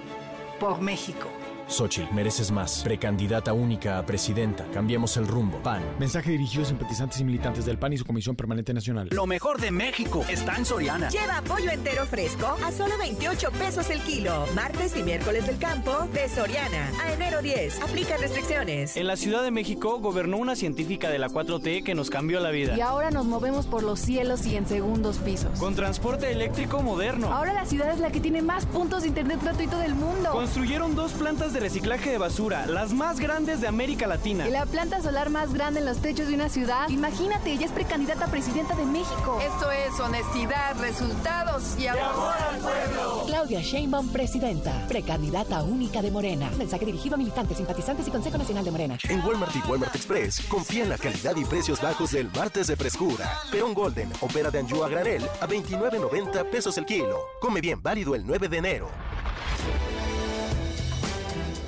Speaker 28: por México.
Speaker 29: Xochitl, mereces más. Precandidata única a presidenta. Cambiemos el rumbo. PAN.
Speaker 30: Mensaje dirigido a simpatizantes y militantes del PAN y su Comisión Permanente Nacional.
Speaker 22: Lo mejor de México está en Soriana.
Speaker 23: Lleva pollo entero fresco a solo 28 pesos el kilo. Martes y miércoles del campo de Soriana. A enero 10. Aplica restricciones.
Speaker 31: En la Ciudad de México gobernó una científica de la 4T que nos cambió la vida.
Speaker 32: Y ahora nos movemos por los cielos y en segundos pisos.
Speaker 31: Con transporte eléctrico moderno.
Speaker 32: Ahora la ciudad es la que tiene más puntos de internet gratuito del mundo.
Speaker 31: Construyeron dos plantas de reciclaje de basura, las más grandes de América Latina.
Speaker 32: Y la planta solar más grande en los techos de una ciudad. Imagínate, ella es precandidata a presidenta de México.
Speaker 33: Esto es honestidad, resultados y amor, al pueblo.
Speaker 23: Claudia Sheinbaum, presidenta, precandidata única de Morena. Mensaje dirigido a militantes, simpatizantes y Consejo Nacional de Morena.
Speaker 25: En Walmart y Walmart Express, confía en la calidad y precios bajos del martes de frescura. Perón Golden, opera de anchoa a granel a 29.90 pesos el kilo. Come bien, válido el 9 de enero.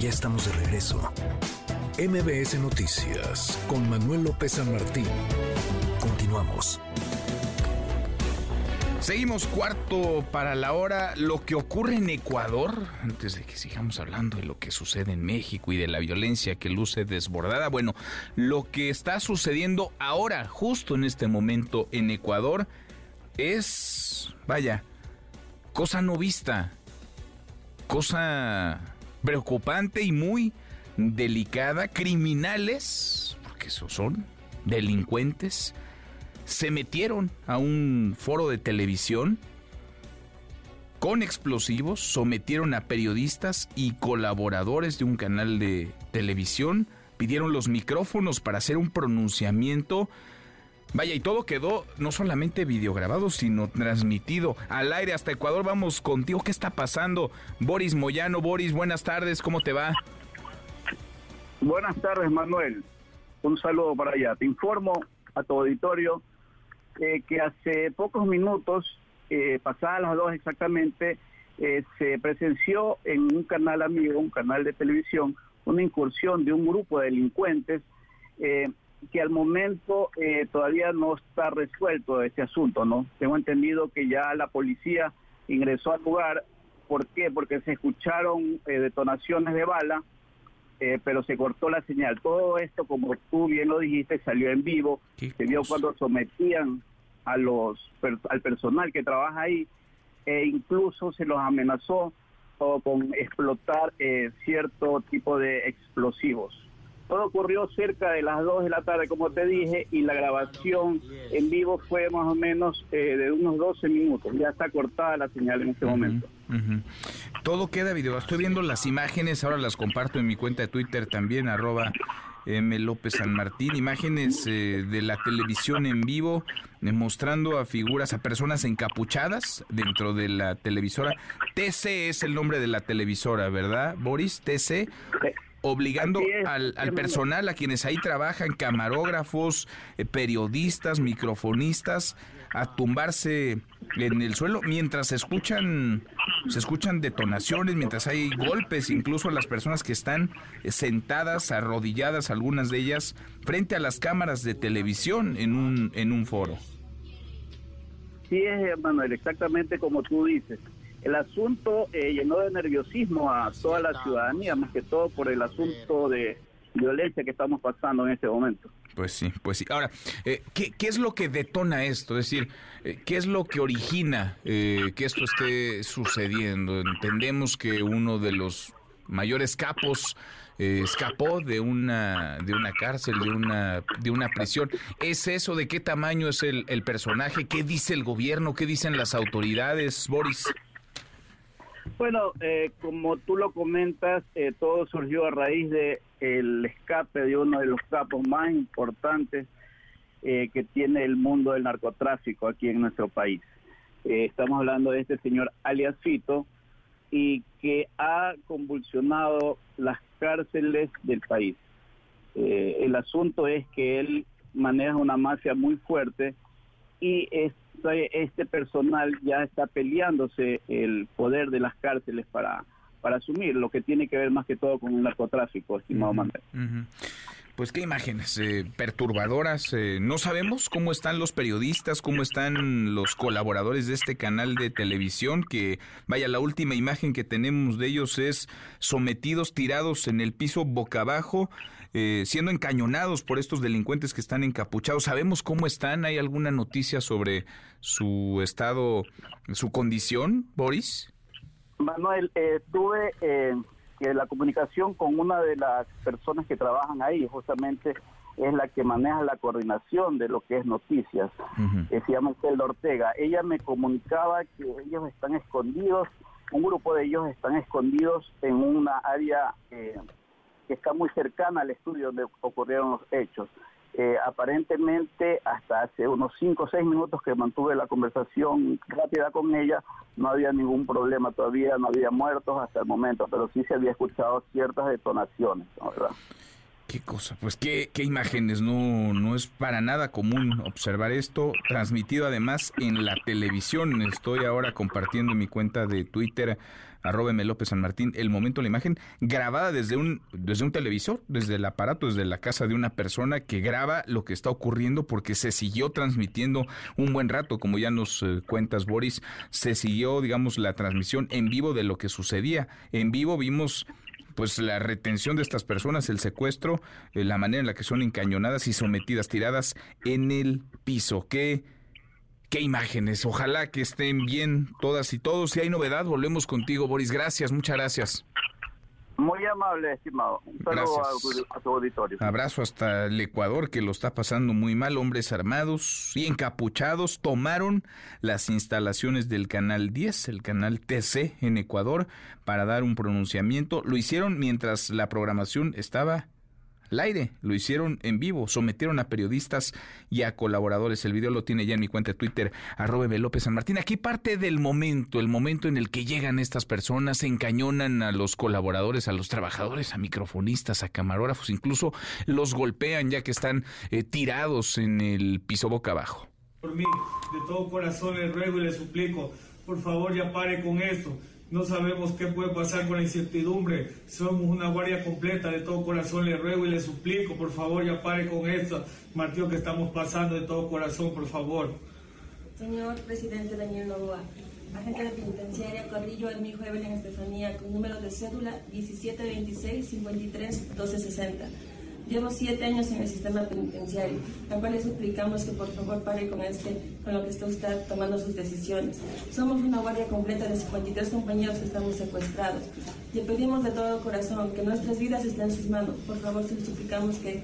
Speaker 2: Ya estamos de regreso. MBS Noticias con Manuel López San Martín. Continuamos.
Speaker 1: Seguimos cuarto para la hora. Lo que ocurre en Ecuador, antes de que sigamos hablando de lo que sucede en México y de la violencia que luce desbordada, bueno, lo que está sucediendo ahora, justo en este momento en Ecuador, es, vaya, cosa no vista, cosa preocupante y muy delicada. Criminales, porque esos son, delincuentes, se metieron a un foro de televisión con explosivos sometieron a periodistas y colaboradores de un canal de televisión, pidieron los micrófonos para hacer un pronunciamiento. Vaya, y todo quedó no solamente videograbado, sino transmitido al aire hasta Ecuador. Vamos contigo, ¿qué está pasando? Boris Moyano, Boris, buenas tardes, ¿cómo te va?
Speaker 34: Buenas tardes, Manuel. Un saludo para allá. Te informo a tu auditorio eh, que hace pocos minutos eh, pasadas las dos exactamente, eh, se presenció en un canal amigo, un canal de televisión, una incursión de un grupo de delincuentes eh, que al momento eh, todavía no está resuelto este asunto, ¿no? Tengo entendido que ya la policía ingresó al lugar. ¿Por qué? Porque se escucharon detonaciones de bala, pero se cortó la señal. Todo esto, como tú bien lo dijiste, salió en vivo. Se vio cuando sometían a los al personal que trabaja ahí e incluso se los amenazó con explotar eh, cierto tipo de explosivos. Todo ocurrió cerca de las 2 de la tarde, como te dije, y la grabación en vivo fue más o menos eh, de unos 12 minutos. Ya está cortada la señal en este momento.
Speaker 1: Todo queda video. Estoy viendo las imágenes, ahora las comparto en mi cuenta de Twitter también, arroba M. López San Martín, imágenes eh, de la televisión en vivo eh, mostrando a figuras, a personas encapuchadas dentro de la televisora. TC es el nombre de la televisora, ¿verdad, Boris? TC obligando al, personal, a quienes ahí trabajan, camarógrafos, eh, periodistas, microfonistas, a tumbarse en el suelo mientras se escuchan se escuchan detonaciones, mientras hay golpes, incluso a las personas que están eh, sentadas, arrodilladas, algunas de ellas, frente a las cámaras de televisión en un, en un foro.
Speaker 34: Sí es, Manuel, exactamente como tú dices. El asunto eh, llenó de nerviosismo a toda la ciudadanía, más que todo por el asunto de violencia que estamos pasando en este momento.
Speaker 1: Pues sí, pues sí. Ahora, eh, ¿qué, es lo que detona esto? Es decir, eh, ¿qué es lo que origina que esto esté sucediendo? Entendemos que uno de los mayores capos escapó de una de una cárcel, de una de una prisión. ¿Es eso? ¿De qué tamaño es el, el personaje? ¿Qué dice el gobierno? ¿Qué dicen las autoridades, Boris?
Speaker 34: Bueno, eh, como tú lo comentas, eh, todo surgió a raíz de el escape de uno de los capos más importantes eh, que tiene el mundo del narcotráfico aquí en nuestro país. estamos hablando de este señor alias y que ha convulsionado las cárceles del país. el asunto es que él maneja una mafia muy fuerte y es este personal ya está peleándose el poder de las cárceles para, para asumir, lo que tiene que ver más que todo con el narcotráfico, estimado Manuel.
Speaker 1: Pues qué imágenes eh, perturbadoras. Eh, no sabemos cómo están los periodistas, cómo están los colaboradores de este canal de televisión, que vaya, la última imagen que tenemos de ellos es sometidos, tirados en el piso boca abajo, eh, siendo encañonados por estos delincuentes que están encapuchados. ¿Sabemos cómo están? ¿Hay alguna noticia sobre su estado, su condición, Boris?
Speaker 34: Manuel, eh, tuve eh, que la comunicación con una de las personas que trabajan ahí, justamente es la que maneja la coordinación de lo que es noticias, se llama Zelda Ortega. Ella me comunicaba que ellos están escondidos, un grupo de ellos están escondidos en una área eh, que está muy cercana al estudio donde ocurrieron los hechos. Eh, aparentemente, hasta hace unos 5 o 6 minutos que mantuve la conversación rápida con ella, no había ningún problema todavía, no había muertos hasta el momento, pero sí se había escuchado ciertas detonaciones.
Speaker 1: Qué cosa, pues qué, qué imágenes, no, no es para nada común observar esto, transmitido además en la televisión. Estoy ahora compartiendo en mi cuenta de Twitter arroba López San Martín, el momento, la imagen grabada desde un, desde un televisor, desde el aparato, desde la casa de una persona que graba lo que está ocurriendo porque se siguió transmitiendo un buen rato, como ya nos eh, cuentas Boris, se siguió, digamos, la transmisión en vivo de lo que sucedía. En vivo vimos pues la retención de estas personas, el secuestro, eh, la manera en la que son encañonadas y sometidas, tiradas en el piso. ¿Qué Qué imágenes. Ojalá que estén bien todas y todos. Si hay novedad, volvemos contigo, Boris. Gracias, muchas gracias.
Speaker 34: Muy amable, estimado. Un saludo a, tu auditorio.
Speaker 1: Abrazo hasta el Ecuador, que lo está pasando muy mal. Hombres armados y encapuchados tomaron las instalaciones del Canal 10, el Canal TC en Ecuador, para dar un pronunciamiento. Lo hicieron mientras la programación estaba al aire, lo hicieron en vivo, sometieron a periodistas y a colaboradores. El video lo tiene ya en mi cuenta de Twitter, arroba López San Martín. Aquí parte del momento, el momento en el que llegan estas personas, encañonan a los colaboradores, a los trabajadores, a microfonistas, a camarógrafos, incluso los golpean ya que están eh, tirados en el piso boca abajo.
Speaker 35: Por mí, de todo corazón le ruego y le suplico, por favor ya pare con esto no sabemos qué puede pasar con la incertidumbre. Somos una guardia completa. De todo corazón le ruego y le suplico, por favor, ya pare con esto. Martío, que estamos pasando de todo corazón, por favor.
Speaker 36: Señor presidente Daniel Novoa, agente de penitenciaria Carrillo Hermijo Evelyn Estefanía, con número de cédula 1726 53 1260 Llevo siete años en el sistema penitenciario, a cual le suplicamos que por favor pare con este, con lo que está usted tomando sus decisiones. Somos una guardia completa de 53 compañeros que estamos secuestrados. Le pedimos de todo corazón que nuestras vidas estén en sus manos. Por favor, le suplicamos que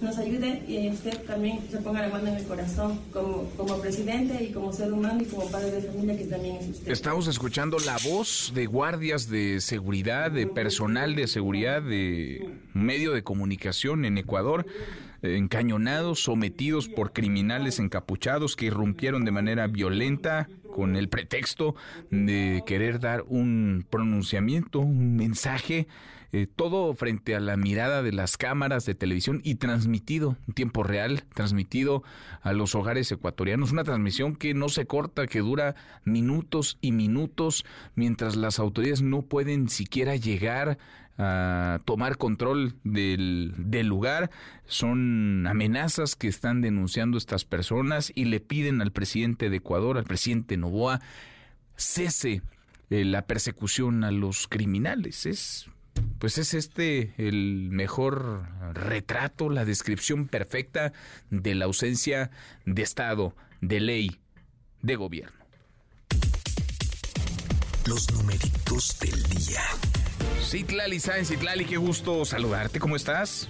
Speaker 36: nos ayude y usted también se ponga la mano en el corazón como, presidente y como ser humano y como padre de familia que también es usted.
Speaker 1: Estamos escuchando la voz de guardias de seguridad, de personal de seguridad, de medio de comunicación en Ecuador encañonados, sometidos por criminales encapuchados que irrumpieron de manera violenta con el pretexto de querer dar un pronunciamiento, un mensaje eh, todo frente a la mirada de las cámaras de televisión y transmitido en tiempo real, transmitido a los hogares ecuatorianos. Una transmisión que no se corta, que dura minutos y minutos, mientras las autoridades no pueden siquiera llegar a tomar control del, lugar. Son amenazas que están denunciando estas personas y le piden al presidente de Ecuador, al presidente Novoa, cese eh, la persecución a los criminales. Es pues es este el mejor retrato, la descripción perfecta de la ausencia de Estado, de ley, de gobierno.
Speaker 9: Los numeritos del día.
Speaker 1: Citlali Sáenz, Citlali, qué gusto saludarte, ¿cómo estás?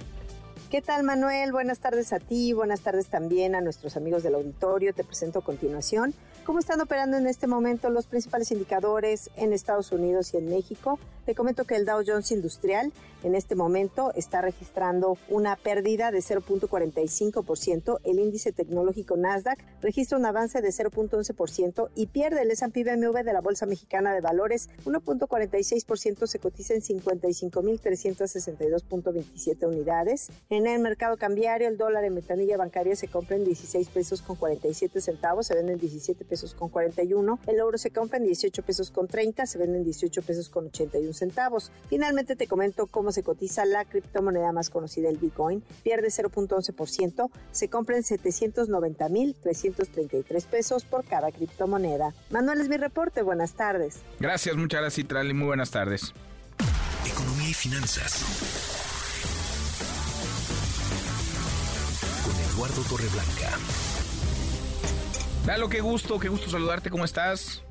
Speaker 37: ¿Qué tal Manuel? Buenas tardes a ti, buenas tardes también a nuestros amigos del auditorio. Te presento a continuación cómo están operando en este momento los principales indicadores en Estados Unidos y en México. Te comento que el Dow Jones Industrial en este momento está registrando una pérdida de 0.45%. El índice tecnológico Nasdaq registra un avance de 0.11% y pierde el S&P BMW de la Bolsa Mexicana de Valores 1.46%. Se cotiza en 55.362.27 unidades. En el mercado cambiario, el dólar en metanilla bancaria se compra en 16 pesos con 47 centavos, se vende en 17 pesos con 41. El euro se compra en 18 pesos con 30, se vende en 18 pesos con 81 centavos. Finalmente te comento cómo se cotiza la criptomoneda más conocida, el Bitcoin. Pierde 0.11%, se compra en 790.333 pesos por cada criptomoneda. Manuel es mi reporte, buenas tardes.
Speaker 1: Gracias, muchas gracias, Trali, muy buenas tardes.
Speaker 9: Economía y finanzas. Con Eduardo Torreblanca.
Speaker 1: Lalo, qué gusto, qué gusto saludarte, ¿cómo estás?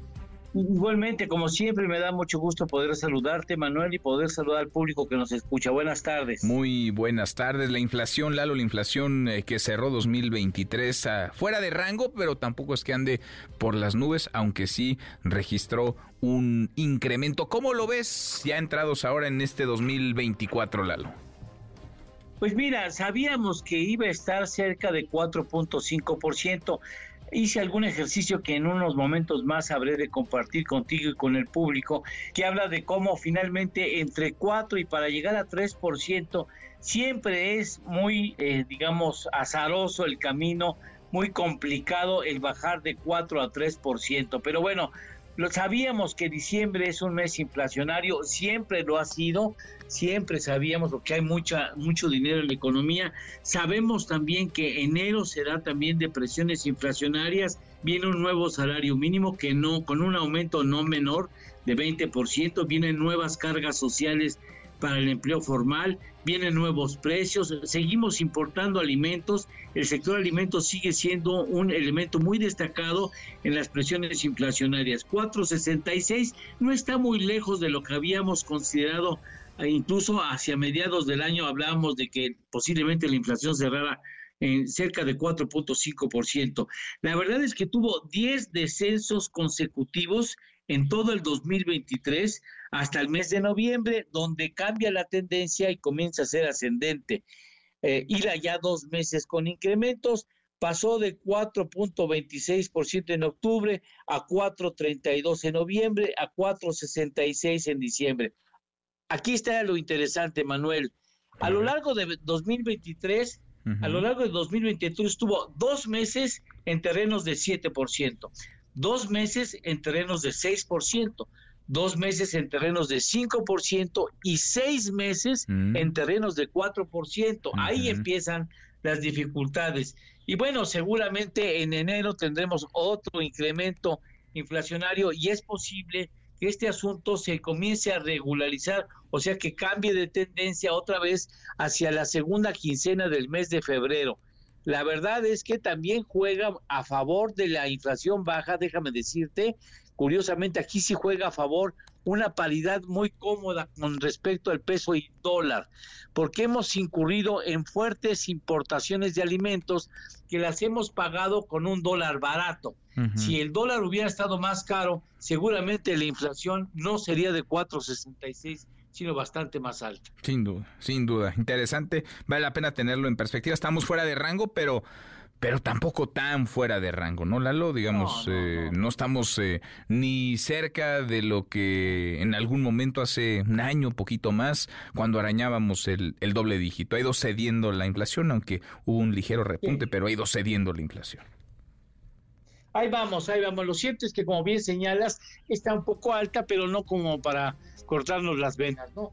Speaker 4: Igualmente, como siempre, me da mucho gusto poder saludarte, Manuel, y poder saludar al público que nos escucha. Buenas tardes.
Speaker 1: Muy buenas tardes. La inflación, Lalo, la inflación eh, que cerró 2023 ah, fuera de rango, pero tampoco es que ande por las nubes, aunque sí registró un incremento. ¿Cómo lo ves ya entrados ahora en este 2024, Lalo?
Speaker 4: Pues mira, sabíamos que iba a estar cerca de 4.5% hice algún ejercicio que en unos momentos más habré de compartir contigo y con el público, que habla de cómo finalmente entre 4 y para llegar a 3% siempre es muy, eh, digamos, azaroso el camino, muy complicado el bajar de 4 a 3%. Pero bueno, lo sabíamos que diciembre es un mes inflacionario, siempre lo ha sido, siempre sabíamos porque hay mucha mucho dinero en la economía. Sabemos también que enero será también de presiones inflacionarias, viene un nuevo salario mínimo que no con un aumento no menor de 20%, vienen nuevas cargas sociales para el empleo formal, vienen nuevos precios, seguimos importando alimentos, el sector alimentos sigue siendo un elemento muy destacado en las presiones inflacionarias. 4.66 no está muy lejos de lo que habíamos considerado e incluso hacia mediados del año hablábamos de que posiblemente la inflación cerrara en cerca de 4.5%. La verdad es que tuvo 10 descensos consecutivos en todo el 2023 hasta el mes de noviembre, donde cambia la tendencia y comienza a ser ascendente. Eh, ir allá dos meses con incrementos, pasó de 4.26% en octubre a 4.32 en noviembre, a 4.66 en diciembre. Aquí está lo interesante, Manuel. A lo largo de 2023, a lo largo de 2023 estuvo dos meses en terrenos de 7%, dos meses en terrenos de 6%, dos meses en terrenos de 5% y seis meses
Speaker 1: Mm.
Speaker 4: en terrenos de 4%. Ahí empiezan las dificultades. Y bueno, seguramente en enero tendremos otro incremento inflacionario y es posible que este asunto se comience a regularizar, o sea, que cambie de tendencia otra vez hacia la segunda quincena del mes de febrero. La verdad es que también juega a favor de la inflación baja, déjame decirte, curiosamente aquí sí juega a favor una paridad muy cómoda con respecto al peso y dólar, porque hemos incurrido en fuertes importaciones de alimentos que las hemos pagado con un dólar barato. Si el dólar hubiera estado más caro, seguramente la inflación no sería de 4.66, sino bastante más alta.
Speaker 1: Sin duda, sin duda. Interesante. Vale la pena tenerlo en perspectiva. Estamos fuera de rango, pero pero tampoco tan fuera de rango, ¿no, Lalo? Digamos, no, eh, no estamos eh, ni cerca de lo que en algún momento hace un año, poquito más, cuando arañábamos el, el doble dígito. Ha ido cediendo la inflación, aunque hubo un ligero repunte,
Speaker 4: Sí.
Speaker 1: pero ha ido cediendo la inflación.
Speaker 4: Ahí vamos, ahí vamos. Lo cierto es que, como bien señalas, está un poco alta, pero no como para cortarnos las venas, ¿no?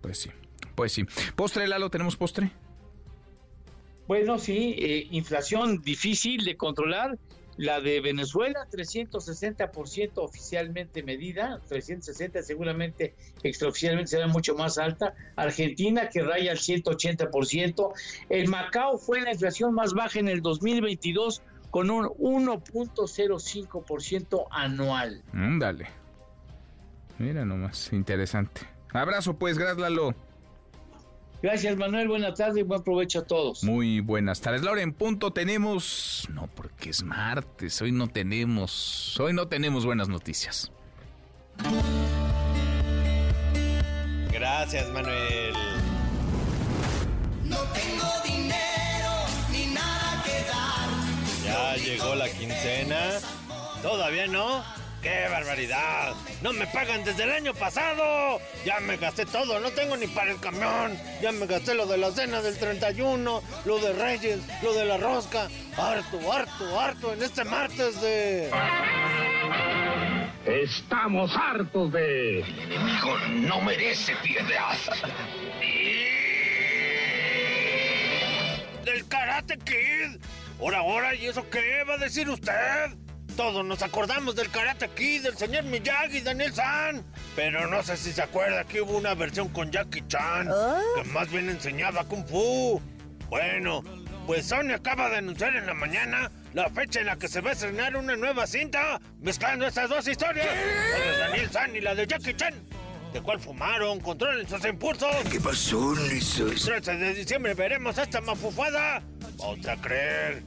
Speaker 1: Pues sí, pues sí. Postre, Lalo, ¿tenemos postre?
Speaker 4: Bueno, sí, eh, inflación difícil de controlar. La de Venezuela, 360% oficialmente medida, 360 seguramente extraoficialmente será mucho más alta. Argentina, que raya al 180%. El Macao fue la inflación más baja en el 2022 con un 1.05% anual.
Speaker 1: Mm, dale. Mira nomás, interesante. Abrazo pues, gracias Lalo.
Speaker 4: Gracias Manuel, buenas tardes y buen provecho a todos.
Speaker 1: Muy buenas tardes. Laura, en punto tenemos... No, porque es martes. Hoy no tenemos... Hoy no tenemos buenas noticias.
Speaker 38: Gracias, Manuel.
Speaker 39: No tengo dinero ni nada que dar.
Speaker 38: Ya llegó la quincena. ¿Todavía no? ¡Qué barbaridad! ¡No me pagan desde el año pasado! Ya me gasté todo, no tengo ni para el camión. Ya me gasté lo de la cena del 31, lo de Reyes, lo de la rosca. Harto, harto, harto en este martes de...
Speaker 40: Estamos hartos de... El enemigo no merece piedad.
Speaker 38: ¡Del Karate Kid! ¡Ahora, ahora! ¿Y eso qué va a decir usted? Todos nos acordamos del Karate Kid, del señor Miyagi, Daniel San. Pero no sé si se acuerda que hubo una versión con Jackie Chan, que más bien enseñaba Kung Fu. Bueno, pues Sony acaba de anunciar en la mañana la fecha en la que se va a estrenar una nueva cinta, mezclando estas dos historias, la de Daniel San y la de Jackie Chan. ¿De cuál fumaron? Controlen sus impulsos. ¿Qué pasó, Lisos? 13 de diciembre veremos esta mafufada. Otra creer.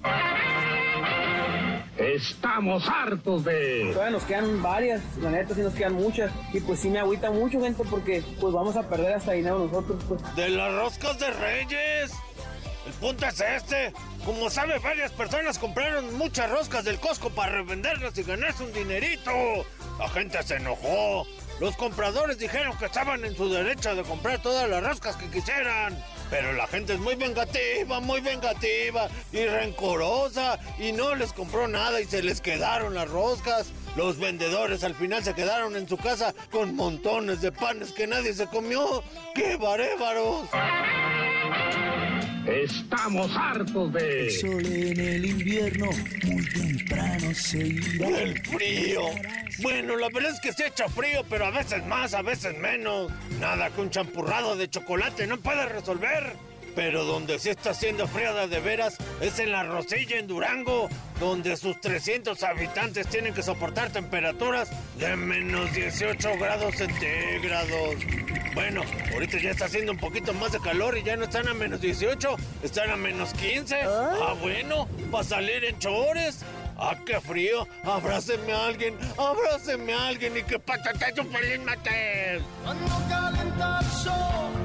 Speaker 40: Estamos hartos de...
Speaker 32: Todavía nos quedan varias, la neta sí nos quedan muchas. Y pues sí me agüita mucho, gente, porque pues vamos a perder hasta dinero nosotros, pues.
Speaker 38: De las roscas de Reyes. El punto es este. Como sabe, varias personas compraron muchas roscas del Costco para revenderlas y ganarse un dinerito. La gente se enojó. Los compradores dijeron que estaban en su derecho de comprar todas las roscas que quisieran. Pero la gente es muy vengativa, muy vengativa y rencorosa y no les compró nada y se les quedaron las roscas. Los vendedores al final se quedaron en su casa con montones de panes que nadie se comió. ¡Qué barévaros!
Speaker 40: Estamos hartos de...
Speaker 39: El sol en el invierno muy temprano se irá.
Speaker 38: El frío. Bueno, la verdad es que se echa frío, pero a veces más, a veces menos. Nada que un champurrado de chocolate no puede resolver. Pero donde sí está haciendo friada de veras es en la Rosilla, en Durango, donde sus 300 habitantes tienen que soportar temperaturas de menos 18 grados centígrados. Bueno, ahorita ya está haciendo un poquito más de calor y ya no están a menos 18, están a menos 15. Ah, bueno, va a salir en chores. ¡Ah, qué frío! ¡Abrácenme a alguien! ¡Abrácenme a alguien! ¡Y que patate su feliz mate!
Speaker 26: Cuando calienta el sol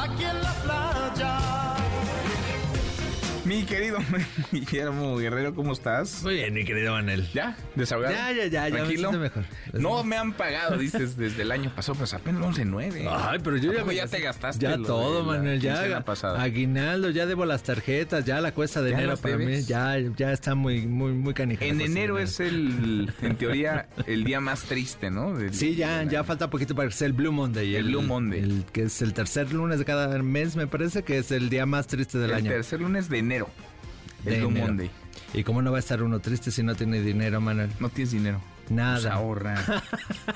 Speaker 26: aquí en la playa.
Speaker 1: Mi querido Guillermo Guerrero, ¿cómo estás?
Speaker 9: Muy bien, mi querido Manel.
Speaker 1: ¿Ya? ¿Desahogado?
Speaker 9: Ya, ya, ya, ya
Speaker 1: ¿Tranquilo?
Speaker 9: mejor.
Speaker 1: No me han pagado, dices, desde el año pasado, pues apenas 11.9.
Speaker 9: Ay, pero yo
Speaker 1: ¿A
Speaker 9: ya, me
Speaker 1: ya te gastaste.
Speaker 9: Ya todo, Manuel. Ya
Speaker 1: pasada.
Speaker 9: aguinaldo, ya debo las tarjetas, ya la cuesta de
Speaker 1: ¿Ya
Speaker 9: enero para mí.
Speaker 1: debes?
Speaker 9: Ya, ya está muy, muy, muy canija.
Speaker 1: En enero es el, en teoría, el día más triste, ¿no? Del-
Speaker 9: Sí, ya, ya falta poquito para que sea el Blue Monday.
Speaker 1: El Blue Monday.
Speaker 9: el que es el tercer lunes de cada mes, me parece que es el día más triste del
Speaker 1: el
Speaker 9: año.
Speaker 1: tercer lunes de enero. El
Speaker 9: De
Speaker 1: Blue
Speaker 9: enero.
Speaker 1: Monday.
Speaker 9: ¿Y cómo no va a estar uno triste si no tiene dinero, Manuel?
Speaker 1: No tienes dinero.
Speaker 9: Nada.
Speaker 1: Pues ahorra.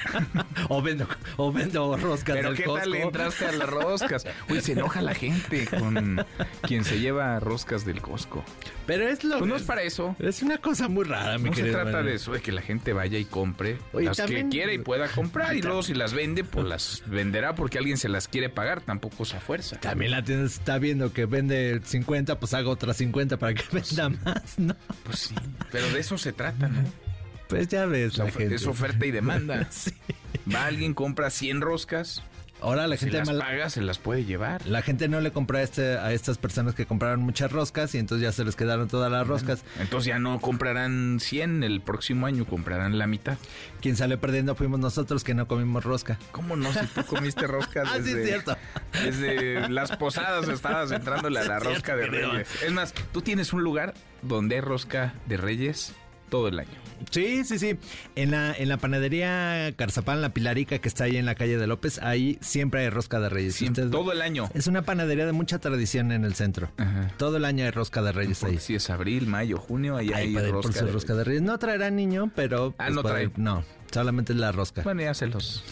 Speaker 9: o vendo, o vendo roscas
Speaker 1: Pero
Speaker 9: del
Speaker 1: ¿qué tal
Speaker 9: Costco.
Speaker 1: le entraste a las roscas? Uy, se enoja la gente con quien se lleva roscas del Costco.
Speaker 9: Pero es lo
Speaker 1: Pues no es para eso.
Speaker 9: Es una cosa muy rara, mi
Speaker 1: No se
Speaker 9: querido
Speaker 1: trata
Speaker 9: Manuel.
Speaker 1: de eso, de que la gente vaya y compre
Speaker 9: Oye,
Speaker 1: las
Speaker 9: también-
Speaker 1: que quiera y pueda comprar. Y luego si las vende, pues las venderá porque alguien se las quiere pagar. Tampoco es a fuerza.
Speaker 9: También la tienda está viendo que vende 50, pues hago otras 50 para que venda más, ¿no?
Speaker 1: Pues sí, pero de eso se trata, ¿no?
Speaker 9: Pues ya ves, la
Speaker 1: Es of-
Speaker 9: gente.
Speaker 1: Es oferta y demanda.
Speaker 9: Sí.
Speaker 1: Va alguien, compra 100 roscas.
Speaker 9: Ahora la gente
Speaker 1: las
Speaker 9: mal-
Speaker 1: paga, se las puede llevar.
Speaker 9: La gente no le compró a, este, a estas personas que compraron muchas roscas y entonces ya se les quedaron todas las roscas.
Speaker 1: Entonces ya no comprarán 100, el próximo año comprarán la mitad.
Speaker 9: Quien salió perdiendo fuimos nosotros que no comimos rosca.
Speaker 1: ¿Cómo no? Si tú comiste rosca
Speaker 9: Ah, sí,
Speaker 1: desde,
Speaker 9: es cierto.
Speaker 1: desde las posadas estabas entrándole a la
Speaker 9: Sí,
Speaker 1: rosca de
Speaker 9: creo.
Speaker 1: Reyes. Es más, tú tienes un lugar donde hay rosca de Reyes todo el año.
Speaker 9: Sí, sí, sí. En la, en la panadería Carzapán, la Pilarica, que está ahí en la calle de López, ahí siempre hay rosca de reyes.
Speaker 1: Siempre, todo el año.
Speaker 9: Es una panadería de mucha tradición en el centro. Todo el año hay rosca de reyes ahí.
Speaker 1: Si es abril, mayo, junio, ahí
Speaker 9: Ahí
Speaker 1: hay rosca. de
Speaker 9: rosca de reyes. No traerá niño, pero...
Speaker 1: Ah,
Speaker 9: pues,
Speaker 1: no trae.
Speaker 9: No, solamente es la rosca.
Speaker 1: Bueno, ya se los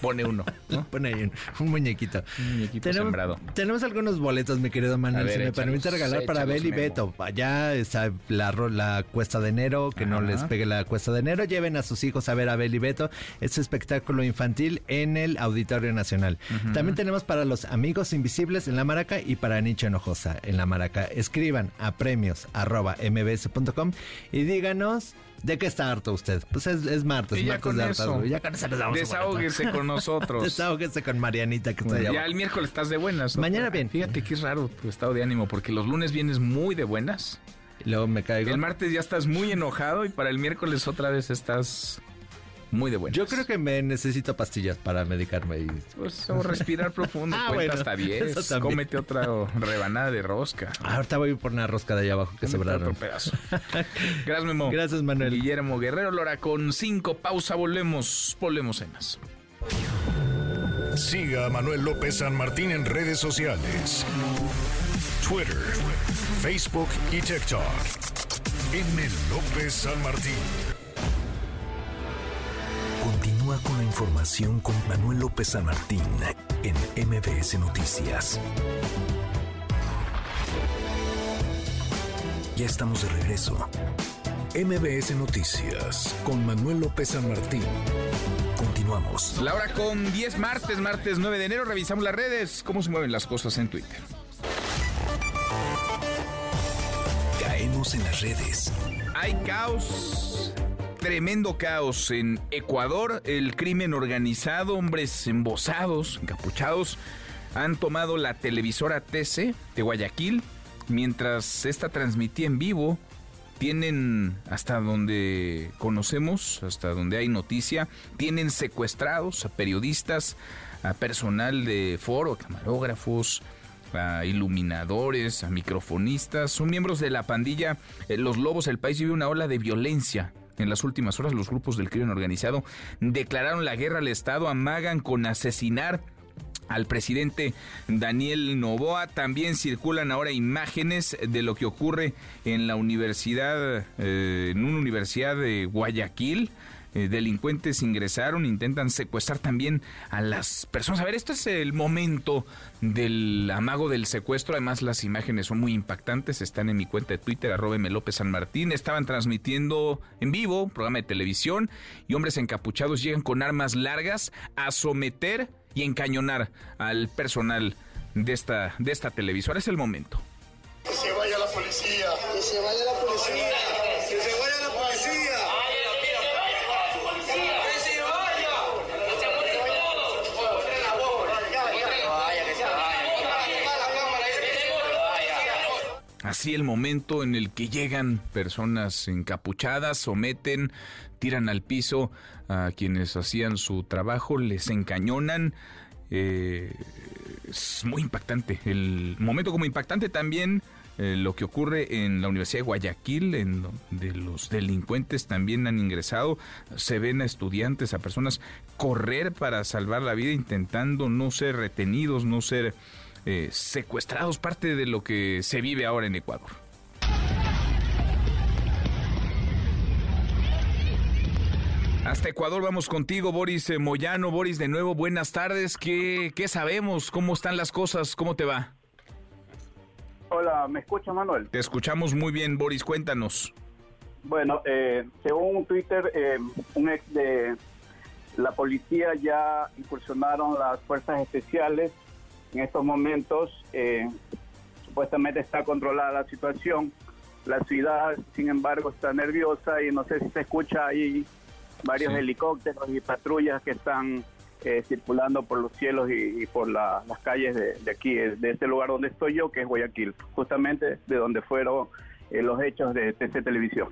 Speaker 1: pone uno, ¿no?
Speaker 9: Pone ahí un, un muñequito.
Speaker 1: Un muñequito
Speaker 9: Tenemos,
Speaker 1: sembrado.
Speaker 9: tenemos algunos boletos, mi querido Manuel,
Speaker 1: ver,
Speaker 9: si me permite regalar para Bel y
Speaker 1: Memo.
Speaker 9: Beto. Allá está la, cuesta de enero, que no les pegue la cuesta de enero. Lleven a sus hijos a ver a Bel y Beto, este espectáculo infantil en el Auditorio Nacional. También tenemos para los amigos invisibles en la Maraca y para Nicho Enojosa en la Maraca. Escriban a premios arroba mbs.com y díganos de qué está harto usted. Pues es, es martes,
Speaker 1: Y
Speaker 9: martes de hartazgo. Ya con eso les damos.
Speaker 1: Desahóguese con nosotros.
Speaker 9: Desahóguese con Marianita que está allá
Speaker 1: Ya el miércoles estás de buenas. ¿no?
Speaker 9: Mañana bien.
Speaker 1: Fíjate que es raro tu estado de ánimo porque los lunes vienes muy de buenas.
Speaker 9: Y luego me caigo.
Speaker 1: El martes ya estás muy enojado y para el miércoles otra vez estás muy de buenas.
Speaker 9: Yo creo que me necesito pastillas para medicarme. Y...
Speaker 1: Pues, o respirar profundo,
Speaker 9: Ah,
Speaker 1: cuenta
Speaker 9: bueno,
Speaker 1: hasta 10.
Speaker 9: eso también.
Speaker 1: Cómete otra rebanada de rosca.
Speaker 9: Ah, Ahorita voy por una rosca de allá abajo que sobraron.
Speaker 1: otro pedazo. Gracias, Memo.
Speaker 9: Gracias, Manuel.
Speaker 1: Guillermo Guerrero Lora con cinco. Pausa, volvemos. Volvemos en más.
Speaker 41: Siga a Manuel López San Martín en redes sociales. Twitter, Facebook y TikTok. M. López San Martín.
Speaker 2: Continúa con la información con Manuel López San Martín en MBS Noticias. Ya estamos de regreso. MBS Noticias con Manuel López San Martín. Continuamos.
Speaker 1: La hora con 10 martes, martes 9 de enero. Revisamos las redes. ¿Cómo se mueven las cosas en Twitter?
Speaker 2: Caemos en las redes.
Speaker 1: Hay caos, tremendo caos en Ecuador. El crimen organizado, hombres embosados, encapuchados, han tomado la televisora TC de Guayaquil. Mientras esta transmitía en vivo, tienen, hasta donde conocemos, hasta donde hay noticia, tienen secuestrados a periodistas, a personal de foro, camarógrafos, a iluminadores, a microfonistas, son miembros de la pandilla eh, Los Lobos. El país vive una ola de violencia. En las últimas horas los grupos del crimen organizado declararon la guerra al Estado, amagan con asesinar al presidente Daniel Novoa. También circulan ahora imágenes de lo que ocurre en la universidad, eh, en una universidad de Guayaquil. Eh, delincuentes ingresaron, intentan secuestrar también a las personas. A ver, esto es el momento del amago del secuestro. Además, las imágenes son muy impactantes. Están en mi cuenta de Twitter, arroba López San Martín. Estaban transmitiendo en vivo, programa de televisión, y hombres encapuchados llegan con armas largas a someter y encañonar al personal de esta, de esta televisora. Es el momento.
Speaker 42: Que se vaya la policía. Que se vaya la policía.
Speaker 1: Así el momento en el que llegan personas encapuchadas, someten, tiran al piso a quienes hacían su trabajo, les encañonan. Eh, es muy impactante. El momento como impactante también eh, lo que ocurre en la Universidad de Guayaquil, en donde los delincuentes también han ingresado, se ven a estudiantes, a personas correr para salvar la vida, intentando no ser retenidos, no ser eh, secuestrados, parte de lo que se vive ahora en Ecuador. Hasta Ecuador vamos contigo, Boris eh, Moyano. Boris, de nuevo, buenas tardes. ¿Qué, ¿Qué, sabemos? ¿Cómo están las cosas? ¿Cómo te va?
Speaker 34: Hola, ¿me escucha Manuel?
Speaker 1: Te escuchamos muy bien, Boris. Cuéntanos.
Speaker 34: Bueno, eh, según Twitter, eh, un ex de la policía ya incursionaron las fuerzas especiales en estos momentos eh, supuestamente está controlada la situación. La ciudad, sin embargo, está nerviosa y no sé si se escucha ahí varios
Speaker 1: Sí.
Speaker 34: helicópteros y patrullas que están eh, circulando por los cielos y, y por la- las calles de, de aquí, eh, de este lugar donde estoy yo, que es Guayaquil, justamente de donde fueron eh, los hechos de TC Televisión.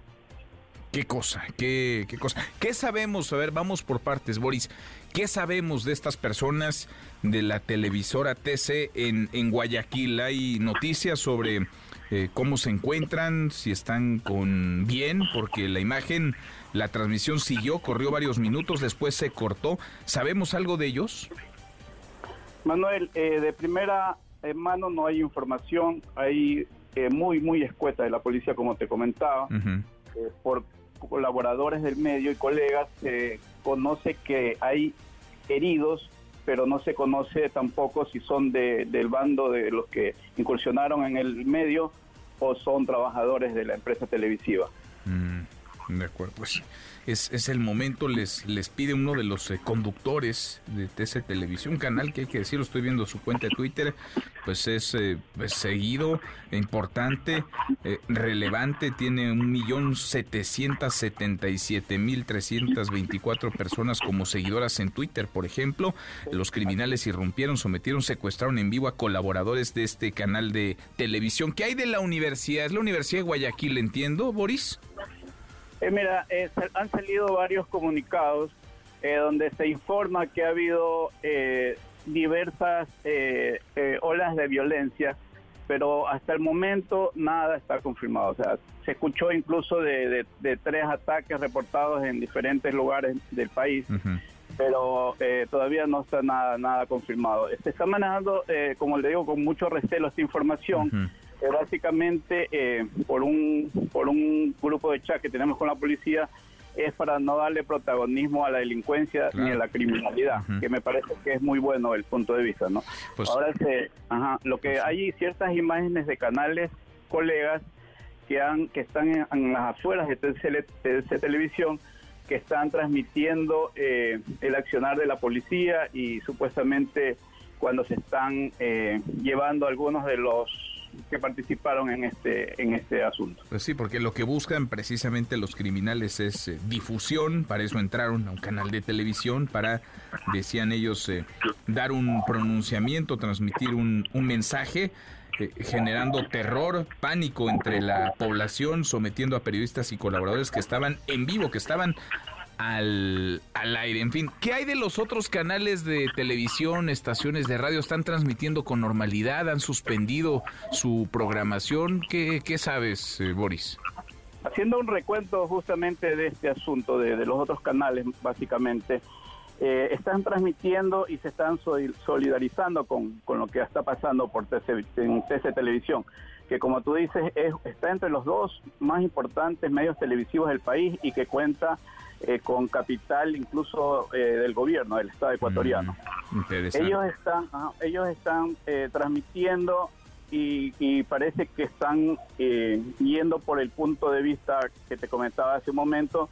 Speaker 1: ¿Qué cosa? ¿Qué, ¿Qué cosa? ¿Qué sabemos? A ver, vamos por partes, Boris. ¿Qué sabemos de estas personas de la televisora TC en, en Guayaquil? ¿Hay noticias sobre eh, cómo se encuentran, si están con bien? Porque la imagen, la transmisión siguió, corrió varios minutos, después se cortó. ¿Sabemos algo de ellos?
Speaker 34: Manuel, eh, de primera mano no hay información, hay eh, muy, muy escueta de la policía, como te comentaba, eh, por colaboradores del medio y colegas, se conoce que hay heridos, pero no se conoce tampoco si son de, del bando de los que incursionaron en el medio o son trabajadores de la empresa televisiva.
Speaker 1: Mm, de acuerdo, pues es, es el momento, les, les pide uno de los eh, conductores de TC Televisión, canal que hay que decirlo, estoy viendo su cuenta de Twitter, pues es eh, seguido, importante, eh, relevante, tiene un millón setecientos setenta y siete mil trescientas veinticuatro personas como seguidoras en Twitter, por ejemplo. Los criminales irrumpieron, sometieron, secuestraron en vivo a colaboradores de este canal de televisión. ¿Qué hay de la universidad? ¿Es la Universidad de Guayaquil, entiendo, Boris?
Speaker 34: Eh, mira, eh, han salido varios comunicados eh, donde se informa que ha habido eh, diversas eh, olas de violencia, pero hasta el momento nada está confirmado. O sea, se escuchó incluso de, de- de tres ataques reportados en diferentes lugares del país, pero eh, todavía no está nada, nada confirmado. Se está manejando, eh, como le digo, con mucho recelo esta información. Básicamente eh, por un por un grupo de chat que tenemos con la policía es para no darle protagonismo a la delincuencia ni a la criminalidad, que me parece que es muy bueno el punto de vista, ¿no?
Speaker 1: Pues
Speaker 34: Ahora se, ajá, lo que hay ciertas imágenes de canales colegas que han que están en, en las afueras de TC Televisión que están transmitiendo eh, el accionar de la policía y supuestamente cuando se están eh, llevando algunos de los que participaron en este en este asunto.
Speaker 1: Pues sí, porque lo que buscan precisamente los criminales es eh, difusión, para eso entraron a un canal de televisión, para, decían ellos, eh, dar un pronunciamiento, transmitir un, un mensaje, eh, generando terror, pánico entre la población, sometiendo a periodistas y colaboradores que estaban en vivo, que estaban al, al aire. En fin, ¿qué hay de los otros canales de televisión, estaciones de radio? ¿Están transmitiendo con normalidad? ¿Han suspendido su programación? ¿Qué, qué sabes, eh, Boris?
Speaker 34: Haciendo un recuento justamente de este asunto, de, los otros canales, básicamente, eh, están transmitiendo y se están sol- solidarizando con, con lo que está pasando por TC, en TC Televisión, que como tú dices, es- está entre los dos más importantes medios televisivos del país y que cuenta eh, con capital incluso eh, del gobierno, del Estado ecuatoriano.
Speaker 1: Mm,
Speaker 34: ellos están, ellos están eh, transmitiendo y, y, parece que están yendo por el punto de vista que te comentaba hace un momento,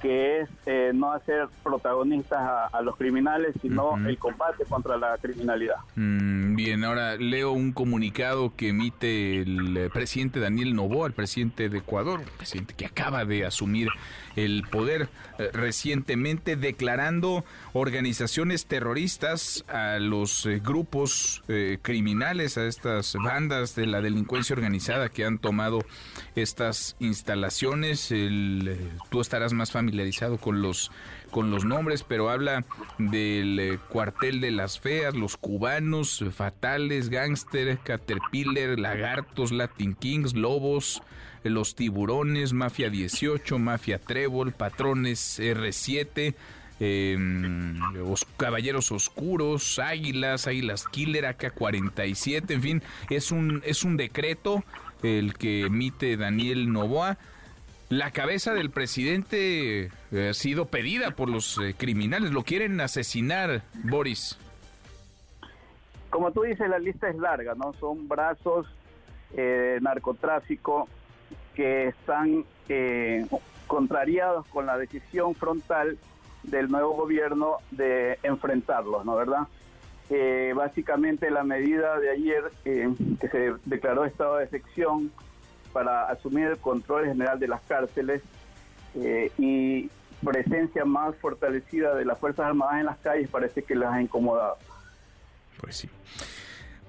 Speaker 34: que es eh, no hacer protagonistas a, los criminales, sino el combate contra la criminalidad.
Speaker 1: Mm, bien, ahora leo un comunicado que emite el eh, presidente Daniel Novoa, el presidente de Ecuador, el presidente que acaba de asumir el poder eh, recientemente, declarando organizaciones terroristas a los grupos criminales, a estas bandas de la delincuencia organizada que han tomado estas instalaciones. El, tú estarás más familiarizado familiarizado con los con los nombres, pero habla del eh, cuartel de las feas, los cubanos, fatales, gángster, caterpillar, lagartos, Latin Kings, lobos, los tiburones, Mafia 18, Mafia Trébol, patrones R7, em, caballeros oscuros, águilas, águilas killer, AK-47, en fin, es un, es un decreto el que emite Daniel Novoa la cabeza del presidente eh, ha sido pedida por los eh, criminales. Lo quieren asesinar, Boris.
Speaker 34: Como tú dices, la lista es larga, ¿no? Son brazos eh, de narcotráfico que están contrariados con la decisión frontal del nuevo gobierno de enfrentarlos, ¿no? ¿Verdad? básicamente la medida de ayer que se declaró estado de sección para asumir el control general de las cárceles eh, y presencia más fortalecida de las Fuerzas Armadas en las calles parece que las ha incomodado.
Speaker 1: Pues sí.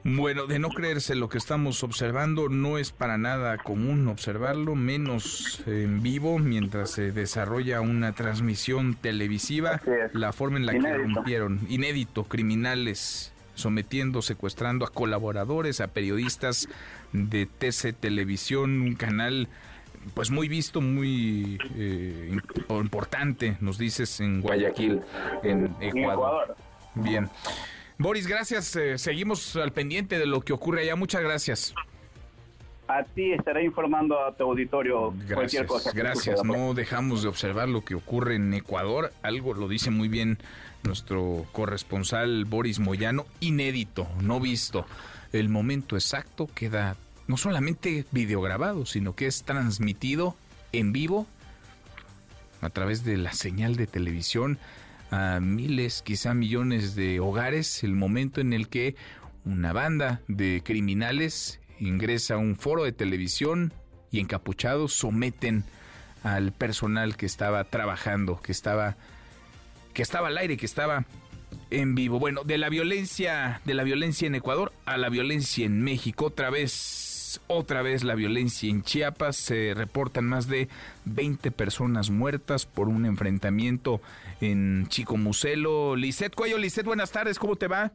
Speaker 1: Bueno, de no creerse lo que estamos observando, no es para nada común observarlo, menos en vivo mientras se desarrolla una transmisión televisiva, la forma en la que rompieron, inédito, criminales sometiendo, secuestrando a colaboradores, a periodistas de TC Televisión, un canal pues muy visto, muy eh, importante, nos dices, en Guayaquil, en Ecuador. Bien. Boris, gracias. Eh, seguimos al pendiente de lo que ocurre allá. Muchas gracias.
Speaker 34: A ti estaré informando a tu auditorio
Speaker 1: gracias,
Speaker 34: cualquier cosa.
Speaker 1: Gracias. No dejamos de observar lo que ocurre en Ecuador. Algo lo dice muy bien nuestro corresponsal Boris Moyano, inédito, no visto. El momento exacto queda no solamente videograbado, sino que es transmitido en vivo a través de la señal de televisión a miles, quizá millones de hogares, el momento en el que una banda de criminales ingresa a un foro de televisión y encapuchados someten al personal que estaba trabajando, que estaba que estaba al aire, que estaba en vivo. Bueno, de la violencia, de la violencia en Ecuador a la violencia en México, otra vez, otra vez la violencia en Chiapas. Se reportan más de 20 personas muertas por un enfrentamiento en Chicomucelo. Lisset Cuello, Lisset, buenas tardes, ¿cómo te va?